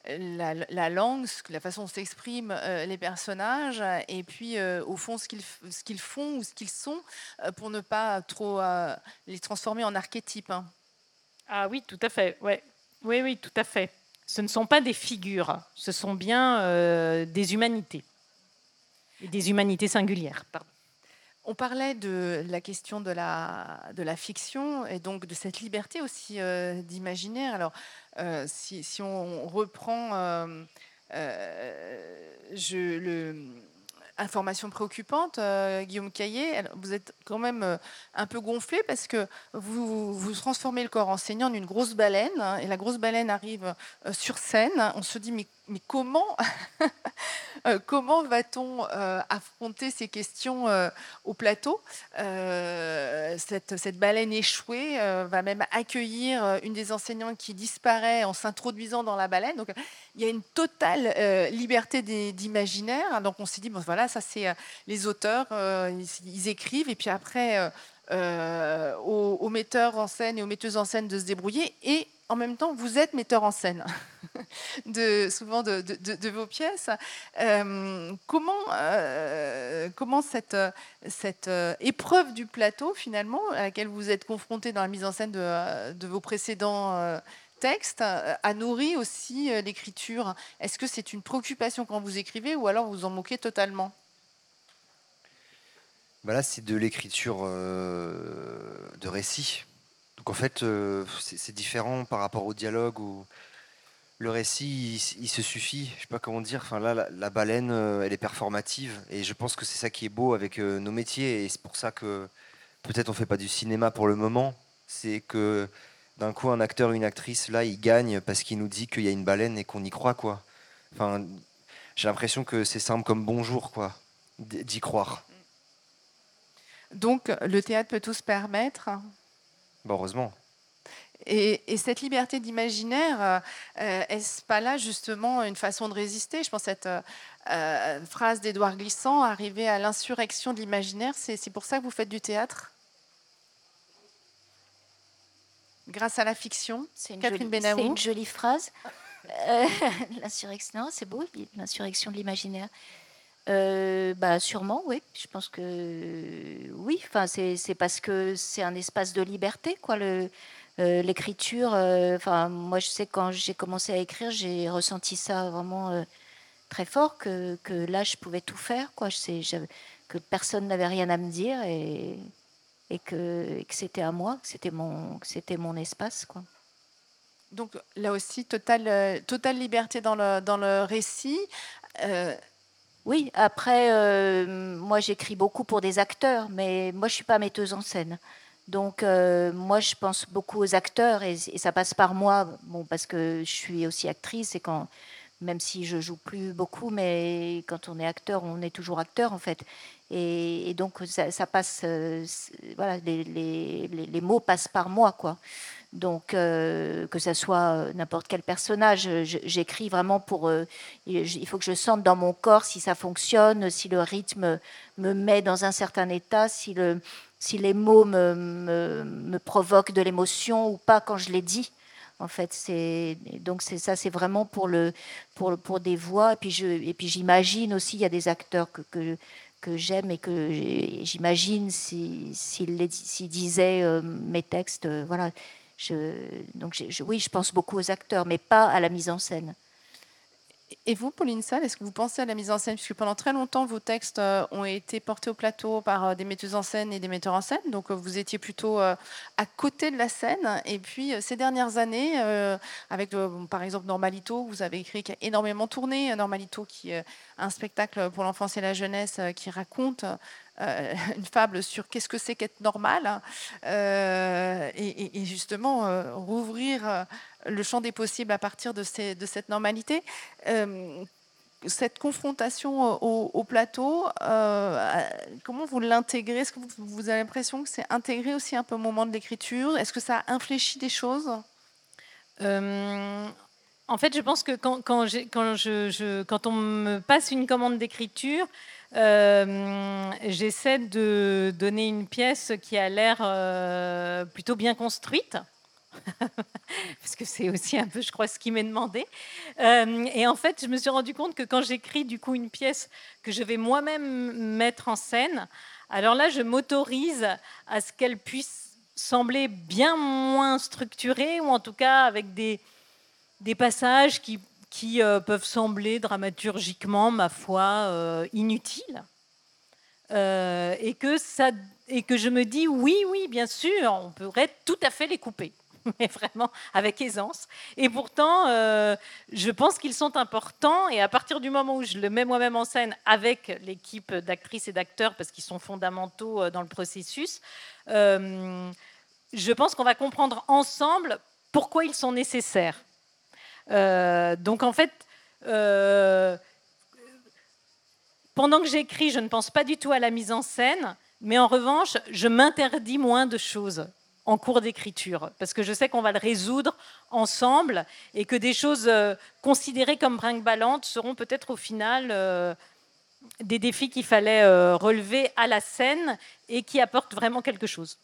la, langue, la façon dont s'expriment les personnages, et puis au fond ce qu'ils font ou ce qu'ils sont, pour ne pas trop les transformer en archétypes. Hein. Ah oui, tout à fait. Ouais. Oui, oui, tout à fait. Ce ne sont pas des figures, ce sont bien des humanités. Et des humanités singulières. Pardon. On parlait de la question de la, fiction et donc de cette liberté aussi euh, d'imaginaire. Alors, euh, si, on reprend euh, je, le, information préoccupante, Guillaume Caillé, vous êtes quand même un peu gonflé parce que vous, transformez le corps enseignant en une grosse baleine hein, et la grosse baleine arrive sur scène. On se dit, mais mais comment, euh, comment va-t-on euh, affronter ces questions euh, au plateau? Cette, cette, baleine échouée va même accueillir une des enseignantes qui disparaît en s'introduisant dans la baleine. Donc il y a une totale liberté d'imaginaire. Donc on s'est dit, bon voilà, ça c'est les auteurs, ils, écrivent et puis après aux, aux metteurs en scène et aux metteuses en scène de se débrouiller. Et en même temps, vous êtes metteur en scène, de, souvent de, vos pièces. Euh, comment, euh, comment cette, cette euh, épreuve du plateau, finalement, à laquelle vous êtes confronté dans la mise en scène de, vos précédents textes, a nourri aussi l'écriture? Est-ce que c'est une préoccupation quand vous écrivez ou alors vous en moquez totalement? Bah Là, c'est de l'écriture de récit donc en fait, euh, c'est différent par rapport au dialogue où le récit, il, se suffit. Je sais pas comment dire. Enfin là, la, baleine, euh, elle est performative, et je pense que c'est ça qui est beau avec euh, nos métiers, et c'est pour ça que peut-être on fait pas du cinéma pour le moment. C'est que d'un coup, un acteur, une actrice, là, il gagne parce qu'il nous dit qu'il y a une baleine et qu'on y croit, quoi. Enfin, j'ai l'impression que c'est simple comme bonjour, quoi, d'y croire. Donc, le théâtre peut tout se permettre heureusement. Et, cette liberté d'imaginaire, euh, euh, est-ce pas là justement une façon de résister? Je pense cette euh, phrase d'Édouard Glissant, arriver à l'insurrection de l'imaginaire, c'est pour ça que vous faites du théâtre? Grâce à la fiction Catherine C'est une jolie phrase. l'insurrection, c'est beau, l'insurrection de l'imaginaire. Euh, bah sûrement, oui. Je pense que oui. Enfin, c'est parce que c'est un espace de liberté, quoi. Euh, l'écriture. Euh, enfin, moi, je sais quand j'ai commencé à écrire, j'ai ressenti ça vraiment très fort que, que, là, je pouvais tout faire, quoi. Je que personne n'avait rien à me dire et, et que, que c'était à moi, que c'était mon, c'était mon espace, quoi. Donc là aussi, totale, totale liberté dans le, dans le récit. Oui, après, euh, moi j'écris beaucoup pour des acteurs, mais moi je suis pas metteuse en scène. Donc euh, moi je pense beaucoup aux acteurs et, ça passe par moi, bon parce que je suis aussi actrice et quand même si je joue plus beaucoup, mais quand on est acteur, on est toujours acteur en fait. Et, donc ça, passe, euh, voilà, les, les, mots passent par moi quoi. Donc, euh, que ce soit euh, n'importe quel personnage, j'écris vraiment pour. Euh, il faut que je sente dans mon corps si ça fonctionne, si le rythme me met dans un certain état, si, le, si les mots me, provoquent de l'émotion ou pas quand je les dis. En fait, c'est donc c'est ça, c'est vraiment pour le pour pour des voix. Et puis je et puis j'imagine aussi il y a des acteurs que, que que j'aime et que j'imagine s'ils si, disaient mes textes, voilà, donc oui, je pense beaucoup aux acteurs, mais pas à la mise en scène. Et vous, Pauline Salle, est-ce que vous pensez à la mise en scène? Puisque pendant très longtemps, vos textes euh, ont été portés au plateau par euh, des metteuses en scène et des metteurs en scène. Donc euh, vous étiez plutôt à côté de la scène. Et puis ces dernières années, avec par exemple Normalito, vous avez écrit qui a énormément tourné. Normalito, qui est un spectacle pour l'enfance et la jeunesse qui raconte euh, une fable sur qu'est-ce que c'est qu'être normal, euh, et, justement euh, rouvrir le champ des possibles à partir de, cette normalité. cette confrontation au, plateau, comment vous l'intégrez? Est-ce que vous, avez l'impression que c'est intégré aussi un peu au moment de l'écriture? Est-ce que ça a infléchi des choses? En fait, je pense que quand, quand, je, quand on me passe une commande d'écriture, euh, j'essaie de donner une pièce qui a l'air euh, plutôt bien construite. Parce que c'est aussi un peu, je crois, ce qui m'est demandé. Euh, et en fait, je me suis rendu compte que quand j'écris du coup une pièce que je vais moi-même mettre en scène, alors là, je m'autorise à ce qu'elle puisse sembler bien moins structurée, ou en tout cas avec des, des passages qui qui euh, peuvent sembler dramaturgiquement, ma foi, euh, inutiles. Euh, et, que ça, et que je me dis, oui, oui, bien sûr, on pourrait tout à fait les couper, mais vraiment avec aisance. Et pourtant, je pense qu'ils sont importants, et à partir du moment où je le mets moi-même en scène avec l'équipe d'actrices et d'acteurs, parce qu'ils sont fondamentaux dans le processus, je pense qu'on va comprendre ensemble pourquoi ils sont nécessaires. Euh, donc en fait, euh, pendant que j'écris, je ne pense pas du tout à la mise en scène, mais en revanche, je m'interdis moins de choses en cours d'écriture, parce que je sais qu'on va le résoudre ensemble et que des choses euh, considérées comme brinque-ballantes seront peut-être au final des défis qu'il fallait relever à la scène et qui apportent vraiment quelque chose.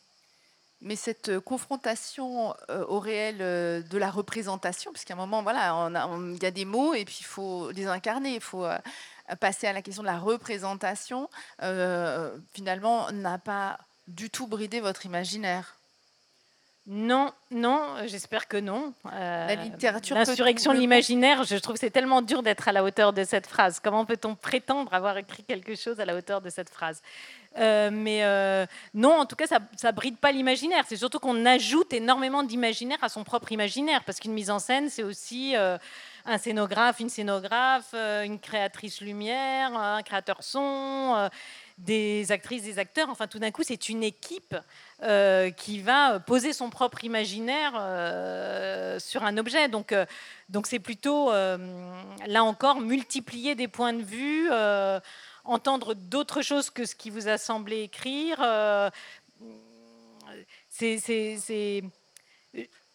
Mais cette euh, confrontation euh, au réel euh, de la représentation, puisqu'à un moment, voilà, il y a des mots et puis il faut les incarner, il faut passer à la question de la représentation, finalement, n'a pas du tout bridé votre imaginaire. Non, non, j'espère que non. la littérature. L'insurrection de l'imaginaire, je trouve que c'est tellement dur d'être à la hauteur de cette phrase. Comment peut-on prétendre avoir écrit quelque chose à la hauteur de cette phrase euh, mais euh, non, en tout cas, ça ne bride pas l'imaginaire. C'est surtout qu'on ajoute énormément d'imaginaire à son propre imaginaire, parce qu'une mise en scène, c'est aussi euh, un scénographe, une scénographe, une créatrice lumière, un créateur son, des actrices, des acteurs. Enfin, tout d'un coup, c'est une équipe qui va poser son propre imaginaire sur un objet. Donc, donc c'est plutôt, là encore, multiplier des points de vue entendre d'autres choses que ce qui vous a semblé écrire. Euh,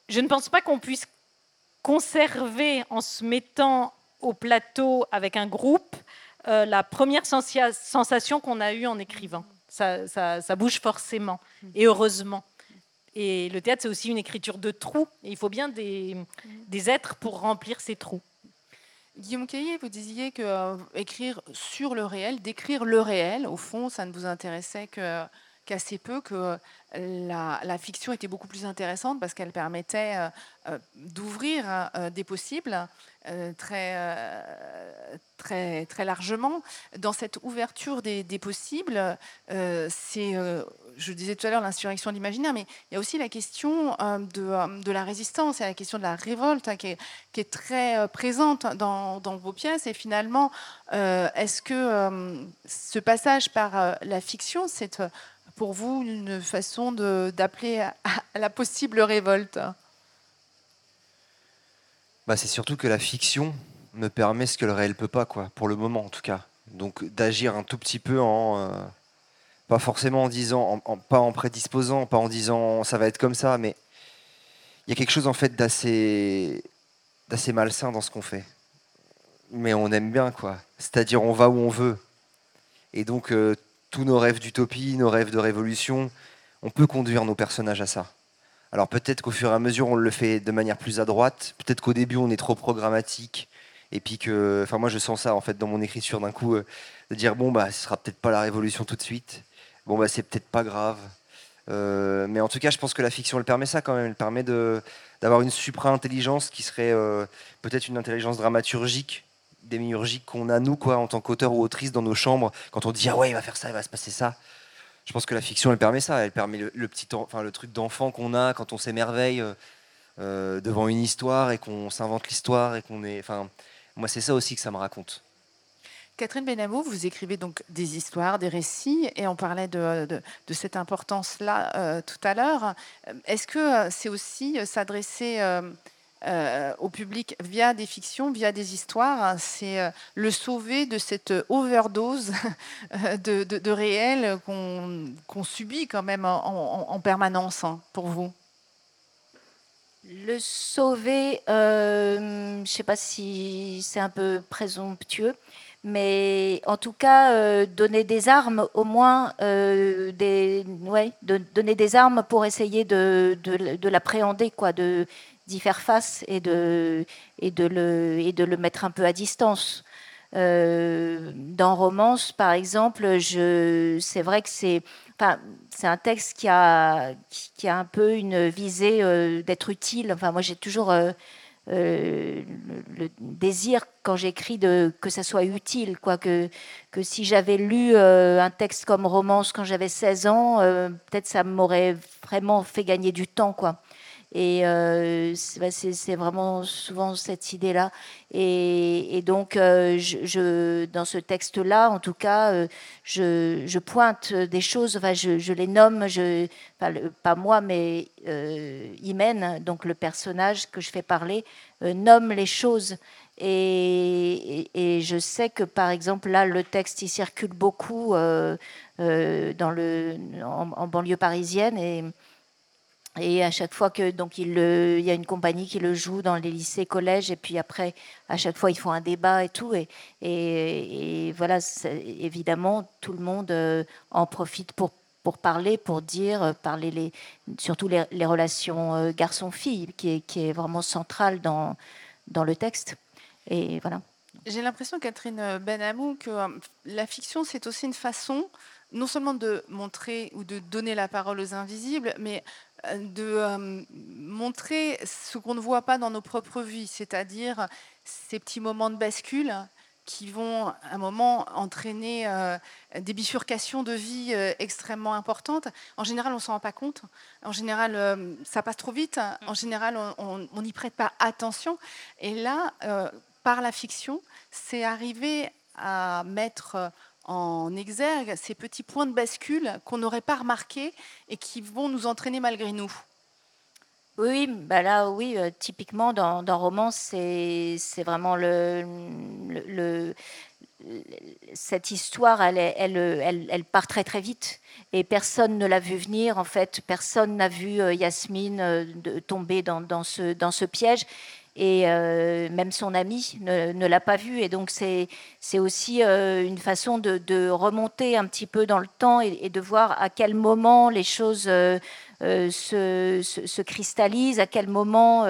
je ne pense pas qu'on puisse conserver en se mettant au plateau avec un groupe euh, la première sensation qu'on a eue en écrivant. Ça, bouge forcément, et heureusement. Et le théâtre, c'est aussi une écriture de trous. Et il faut bien des êtres pour remplir ces trous. Guillaume Caillé, vous disiez que euh, écrire sur le réel, décrire le réel, au fond, ça ne vous intéressait qu'assez peu, que la, fiction était beaucoup plus intéressante parce qu'elle permettait euh, euh, d'ouvrir des possibles très, très, très largement. Dans cette ouverture des, possibles, c'est je disais tout à l'heure l'insurrection de l'imaginaire, mais il y a aussi la question euh, euh, de, la résistance et la question de la révolte hein, qui, est, très euh, présente dans, vos pièces. Et finalement, est-ce que ce passage par la fiction, c'est pour vous une façon d'appeler à, la possible révolte? Bah, C'est surtout que la fiction me permet ce que le réel peut pas, quoi, pour le moment en tout cas. Donc d'agir un tout petit peu en pas forcément en disant, pas en prédisposant, pas en disant ça va être comme ça, mais il y a quelque chose en fait d'assez, d'assez malsain dans ce qu'on fait. Mais on aime bien quoi. C'est-à-dire on va où on veut. Et donc euh, tous nos rêves d'utopie, nos rêves de révolution, on peut conduire nos personnages à ça. Alors peut-être qu'au fur et à mesure on le fait de manière plus à droite, peut-être qu'au début on est trop programmatique, et puis que, enfin moi je sens ça en fait dans mon écriture d'un coup, euh, de dire bon bah ce sera peut-être pas la révolution tout de suite, bon, bah, c'est peut-être pas grave. Euh, mais en tout cas, je pense que la fiction, elle permet ça quand même. Elle permet d'avoir une supra-intelligence qui serait euh, peut-être une intelligence dramaturgique, démiurgique qu'on a, nous, quoi, en tant qu'auteur ou autrice, dans nos chambres, quand on dit Ah ouais, il va faire ça, il va se passer ça. Je pense que la fiction, elle permet ça. Elle permet le, petit, enfin, le truc d'enfant qu'on a quand on s'émerveille euh, devant une histoire et qu'on s'invente l'histoire et qu'on est. Enfin, moi, c'est ça aussi que ça me raconte. Catherine Benamou, vous écrivez donc des histoires, des récits, et on parlait de, cette importance-là euh, tout à l'heure. Est-ce que euh, c'est aussi euh, s'adresser au public via des fictions, via des histoires. C'est le sauver de cette overdose de, réel qu'on subit quand même en, permanence hein, pour vous. Le sauver, je ne sais pas si c'est un peu présomptueux, mais en tout cas, euh, donner des armes, au moins, euh, des, ouais, donner des armes pour essayer de, de, de l'appréhender, quoi, de d'y faire face et de, et, de le, et de le mettre un peu à distance. Euh, dans Romance, par exemple, je, c'est vrai que c'est, enfin, c'est un texte qui a, qui a un peu une visée euh, d'être utile. Enfin, moi, j'ai toujours euh, euh, le, désir quand j'écris de que ça soit utile, quoi. Que, que si j'avais lu un texte comme Romance quand j'avais 16 ans, peut-être ça m'aurait vraiment fait gagner du temps, quoi. Et euh, bah, c'est vraiment souvent cette idée-là. Et, donc, euh, dans ce texte-là, en tout cas, euh, je, pointe des choses, enfin, je, les nomme, pas moi, mais Imen, donc le personnage que je fais parler, nomme les choses. Et, je sais que, par exemple, là, le texte, il circule beaucoup en, banlieue parisienne. Et à chaque fois que donc il, y a une compagnie qui le joue dans les lycées, collèges, et puis après à chaque fois ils font un débat et tout, et, et, voilà, évidemment tout le monde euh, en profite pour pour parler, pour dire, euh, parler les, surtout les, les relations euh, garçon-fille, qui est, qui est vraiment centrale dans dans le texte. Et voilà. J'ai l'impression, Catherine Benamou, que la fiction c'est aussi une façon non seulement de montrer ou de donner la parole aux invisibles, mais de euh, montrer ce qu'on ne voit pas dans nos propres vies, c'est-à-dire ces petits moments de bascule qui vont à un moment entraîner euh, des bifurcations de vie euh, extrêmement importantes. En général, on ne s'en rend pas compte. En général, ça passe trop vite. En général, on n'y prête pas attention. Et là, par la fiction, c'est arriver à mettre en exergue ces petits points de bascule qu'on n'aurait pas remarqués et qui vont nous entraîner malgré nous. Oui, bah là, oui, euh, typiquement dans, dans Romance, c'est vraiment le, cette histoire, elle, elle, elle, part très très vite et personne ne l'a vu venir. En fait, personne n'a vu euh, Yasmine euh, tomber dans, dans, ce, dans ce piège et euh, même son ami ne, l'a pas vu. Et donc c'est aussi euh, une façon de, remonter un petit peu dans le temps et, de voir à quel moment les choses euh, se, se, cristallisent, à quel moment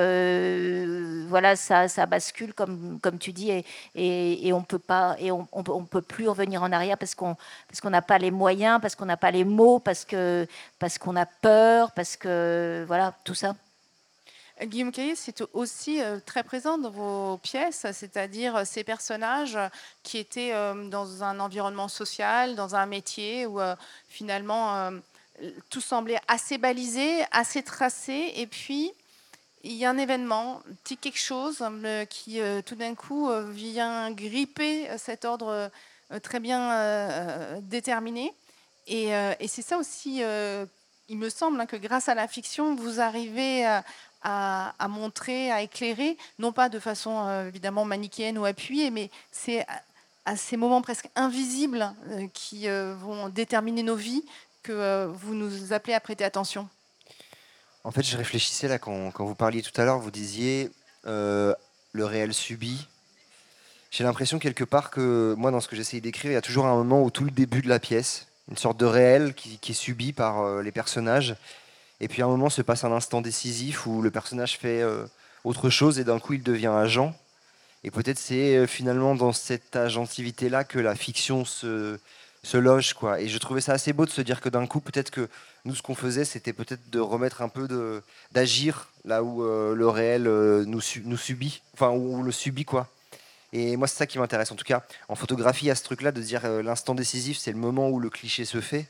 voilà ça, bascule comme, tu dis et, et, on peut pas et on, on, peut plus revenir en arrière parce qu'on parce qu'on n'a pas les moyens, parce qu'on n'a pas les mots, parce que parce qu'on a peur, parce que voilà tout ça. Guillaume Caillé, c'est aussi euh, très présent dans vos pièces, c'est-à-dire euh, ces personnages qui étaient euh, dans un environnement social, dans un métier où finalement tout semblait assez balisé, assez tracé, et puis il y a un événement, petit quelque chose qui tout d'un coup vient gripper cet ordre très bien déterminé. Et, c'est ça aussi, il me semble, hein, que grâce à la fiction, vous arrivez à, montrer, à éclairer, non pas de façon euh, évidemment manichéenne ou appuyée, mais c'est à, ces moments presque invisibles euh, qui euh, vont déterminer nos vies que vous nous appelez à prêter attention. En fait, je réfléchissais là quand, vous parliez tout à l'heure, vous disiez le réel subi. J'ai l'impression quelque part que moi, dans ce que j'essaye d'écrire, il y a toujours un moment où tout le début de la pièce, une sorte de réel qui est subi par les personnages et puis à un moment se passe un instant décisif où le personnage fait euh, autre chose et d'un coup il devient agent. Et peut-être c'est euh, finalement dans cette agentivité-là que la fiction se, loge. Quoi. Et je trouvais ça assez beau de se dire que d'un coup, peut-être que nous, ce qu'on faisait, c'était peut-être de remettre un peu d'agir là où euh, le réel nous, subit, enfin, où le subit, quoi. Et moi, c'est ça qui m'intéresse. En tout cas, en photographie, à ce truc-là, de dire l'instant décisif, c'est le moment où le cliché se fait.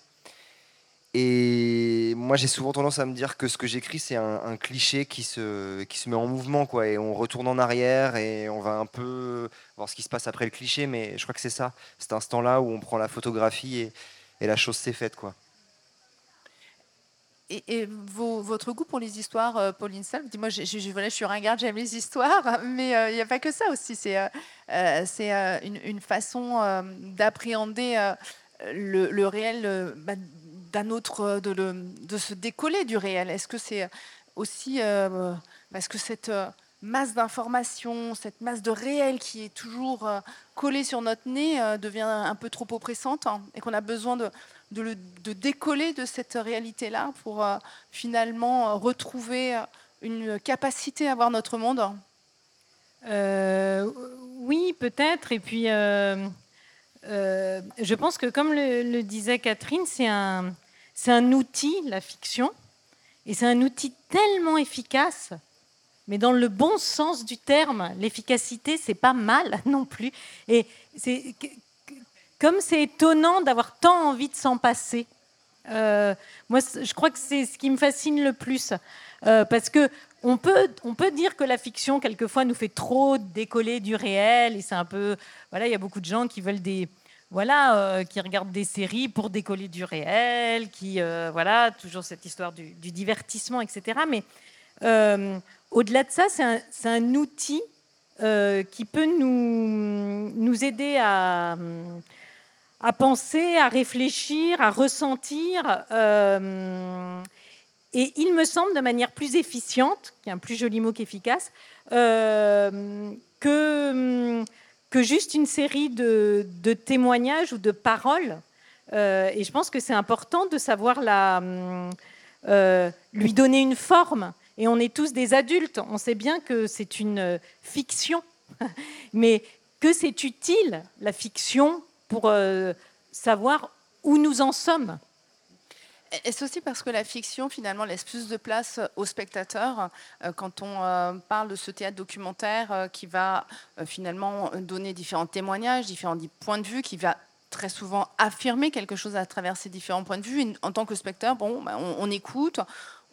Et moi, j'ai souvent tendance à me dire que ce que j'écris, c'est un, cliché qui se, qui se met en mouvement, quoi. Et on retourne en arrière et on va un peu voir ce qui se passe après le cliché. Mais je crois que c'est ça, cet instant-là où on prend la photographie et, et la chose s'est faite, quoi. Et, votre goût pour les histoires, euh, Pauline Salve, dis-moi, je, je, je, suis ringarde, j'aime les histoires, mais euh, il n'y a pas que ça aussi. C'est euh, une, une, façon d'appréhender le, le, réel bah, d'un autre, euh, de, de, se décoller du réel Est-ce que c'est aussi euh, parce que cette euh, masse d'informations, cette masse de réel qui est toujours euh, collée sur notre nez euh, devient un peu trop oppressante hein, et qu'on a besoin de, de, décoller de cette réalité-là pour euh, finalement retrouver une capacité à voir notre monde? Oui, peut-être. Et puis, je pense que comme le, le disait Catherine, c'est un, c'est un outil, la fiction, et c'est un outil tellement efficace mais dans le bon sens du terme, l'efficacité, c'est pas mal non plus. Et c'est comme c'est étonnant d'avoir tant envie de s'en passer. Euh, moi, je crois que c'est ce qui me fascine le plus, euh, parce que on peut, on peut dire que la fiction quelquefois nous fait trop décoller du réel, et c'est un peu, voilà, il y a beaucoup de gens qui veulent des, voilà, euh, qui regardent des séries pour décoller du réel, qui, voilà, toujours cette histoire du, divertissement, etc. Mais au-delà de ça, c'est un, outil euh, qui peut nous, nous aider à, à, penser, à réfléchir, à ressentir. Euh, et il me semble de manière plus efficiente, qui est un plus joli mot qu'efficace, euh, que, que juste une série de, témoignages ou de paroles. et je pense que c'est important de savoir la, lui donner une forme et on est tous des adultes. On sait bien que c'est une euh, fiction, mais que c'est utile, la fiction, pour euh, savoir où nous en sommes. Est-ce aussi parce que la fiction, finalement, laisse plus de place aux spectateurs euh, quand on parle de ce théâtre documentaire qui va finalement donner différents témoignages, différents points de vue, qui va très souvent affirmer quelque chose à travers ces différents points de vue? en tant que spectateur, bon, ben, on, écoute,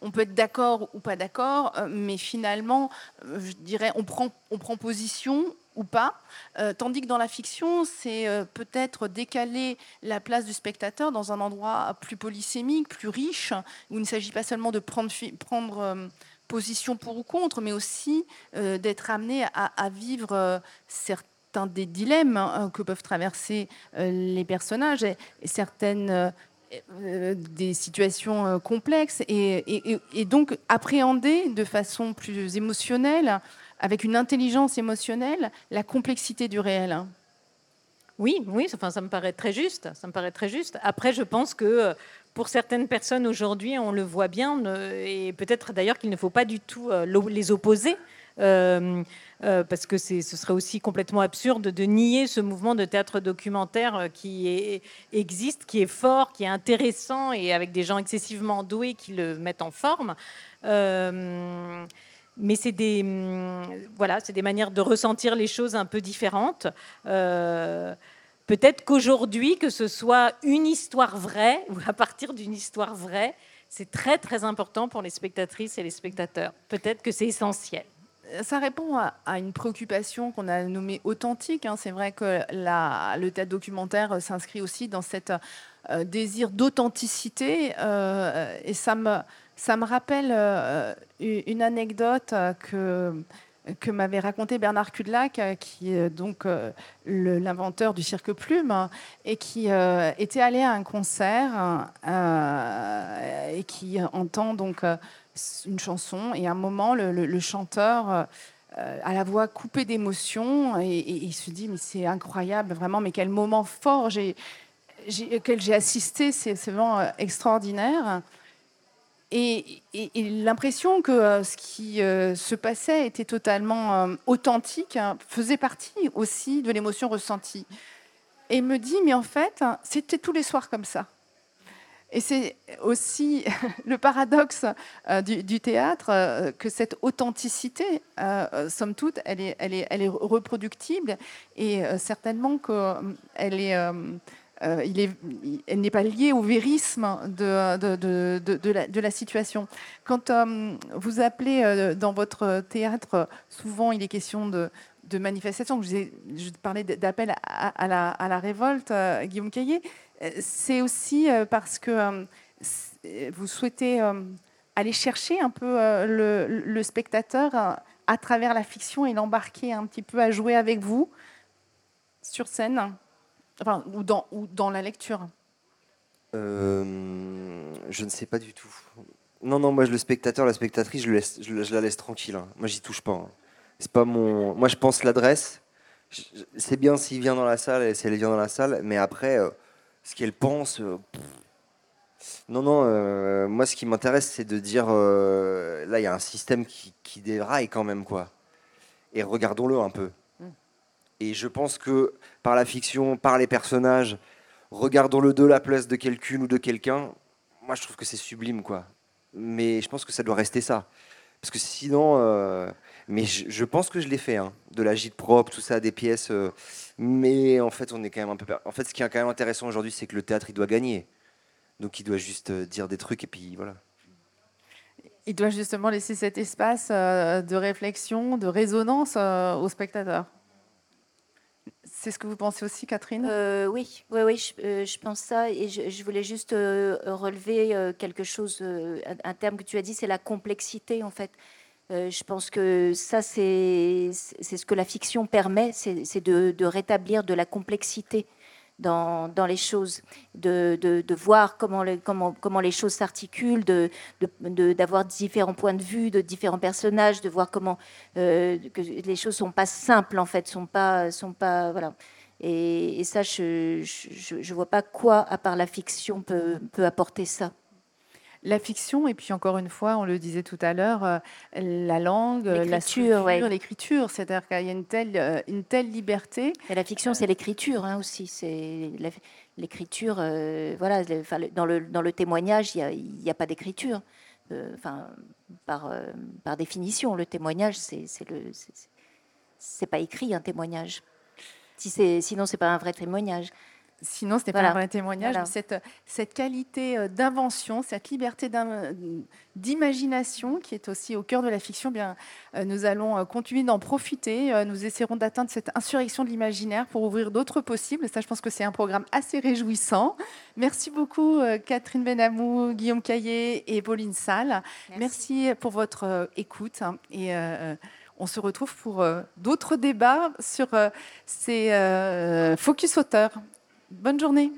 on peut être d'accord ou pas d'accord, euh, mais finalement, euh, je dirais, on prend, on prend position ou pas, euh, tandis que dans la fiction, c'est peut-être décaler la place du spectateur dans un endroit plus polysémique, plus riche, où il ne s'agit pas seulement de prendre, prendre position pour ou contre, mais aussi d'être amené à, vivre certains des dilemmes hein, que peuvent traverser les personnages et certaines euh, des situations euh, complexes et, donc appréhender de façon plus émotionnelle, avec une intelligence émotionnelle, la complexité du réel. Oui, oui, enfin, ça me paraît très juste. Ça me paraît très juste. Après, je pense que euh, pour certaines personnes aujourd'hui, on le voit bien, et peut-être d'ailleurs qu'il ne faut pas du tout les opposer. Euh, euh, parce que ce serait aussi complètement absurde de nier ce mouvement de théâtre documentaire euh, qui existe, qui est fort, qui est intéressant et avec des gens excessivement doués qui le mettent en forme. Mais c'est des, mm, voilà, c'est des manières de ressentir les choses un peu différentes. Peut-être qu'aujourd'hui, que ce soit une histoire vraie ou à partir d'une histoire vraie, c'est très très important pour les spectatrices et les spectateurs. Peut-être que c'est essentiel ça répond à, une préoccupation qu'on a nommée authentique. Hein. C'est vrai que le théâtre documentaire s'inscrit aussi dans cet euh, désir d'authenticité. Euh, et ça me, ça me rappelle euh, une anecdote que, que m'avait raconté Bernard Kudlak, qui est donc l'inventeur du cirque plume, et qui était allé à un concert et qui entend donc une chanson et à un moment, le, chanteur a euh, la voix coupée d'émotion et, il se dit mais c'est incroyable vraiment, mais quel moment fort j'ai, j'ai assisté, c'est, vraiment euh, extraordinaire. Et, l'impression que euh, ce qui se passait était totalement authentique hein, faisait partie aussi de l'émotion ressentie. Et me dit, mais en fait, c'était tous les soirs comme ça. Et c'est aussi le paradoxe euh, du, théâtre euh, que cette authenticité, euh, somme toute, elle est reproductible et certainement qu'elle est, elle n'est pas liée au vérisme de, la, situation. Quand vous appelez dans votre théâtre, souvent il est question de, de manifestation. Je, parlais d'appel à, la, révolte, Guillaume Caillé c'est aussi euh, parce que euh, vous souhaitez euh, aller chercher un peu le, spectateur à travers la fiction et l'embarquer un petit peu à jouer avec vous sur scène, ou, dans, la lecture Je ne sais pas du tout. Non, non, moi, le spectateur, la spectatrice, je, la laisse tranquille. Hein. Moi, j'y touche pas. Hein. c'est pas mon. Moi, je pense l'adresse. C'est bien s'il vient dans la salle et si elle vient dans la salle, mais après, euh, ce qu'elle pense. euh, non, non. euh, moi, ce qui m'intéresse, c'est de dire euh, là, il y a un système qui, qui déraille quand même, quoi. Et regardons-le un peu. Et je pense que par la fiction, par les personnages, regardons-le de la place de quelqu'une ou de quelqu'un. Moi, je trouve que c'est sublime, quoi. Mais je pense que ça doit rester ça. Parce que sinon, euh, mais je, pense que je l'ai fait, hein, de la gîte propre, tout ça, des pièces. euh, mais en fait, on est quand même un peu. En fait, ce qui est quand même intéressant aujourd'hui, c'est que le théâtre, il doit gagner. Donc, il doit juste euh, dire des trucs et puis voilà. Il doit justement laisser cet espace de réflexion, de résonance aux spectateurs. C'est ce que vous pensez aussi, Catherine? Euh, oui, oui, oui, je, euh, je pense ça. Et je, voulais juste euh, relever quelque chose, un, terme que tu as dit, c'est la complexité, en fait. Je pense que ça, c'est ce que la fiction permet, c'est de rétablir de la complexité dans, les choses, de, de, voir comment, les- comment, comment les choses s'articulent, d'avoir différents points de vue, de différents personnages, de voir comment euh, que les choses sont pas simples en fait, sont pas, sont pas voilà. Et, ça, je, je vois pas quoi, à part la fiction, peut, peut apporter ça. La fiction, et puis encore une fois, on le disait tout à l'heure, euh, la langue, euh, la structure, ouais. l'écriture, c'est-à-dire qu'il y a une telle, euh, une telle liberté. Et la fiction, c'est l'écriture hein, aussi. C'est l'écriture. euh, voilà, dans le dans le témoignage, il n'y a, il y a pas d'écriture. Enfin, par par définition, le témoignage, c'est le c'est pas écrit un témoignage. Si c'est sinon, c'est pas un vrai témoignage. Sinon, ce n'est Voilà. pas un vrai témoignage. Voilà. mais Cette, cette qualité euh, d'invention, cette liberté d'im- d'imagination qui est aussi au cœur de la fiction, eh bien, euh, nous allons euh, continuer d'en profiter. Euh, Nous essaierons d'atteindre cette insurrection de l'imaginaire pour ouvrir d'autres possibles. Ça, je pense que c'est un programme assez réjouissant. Merci beaucoup, euh, Catherine Benamou, Guillaume Caillé et Pauline Salle. Merci, pour votre euh, écoute. hein, et euh, on se retrouve pour euh, d'autres débats sur euh, ces euh, focus auteurs. Bonne journée.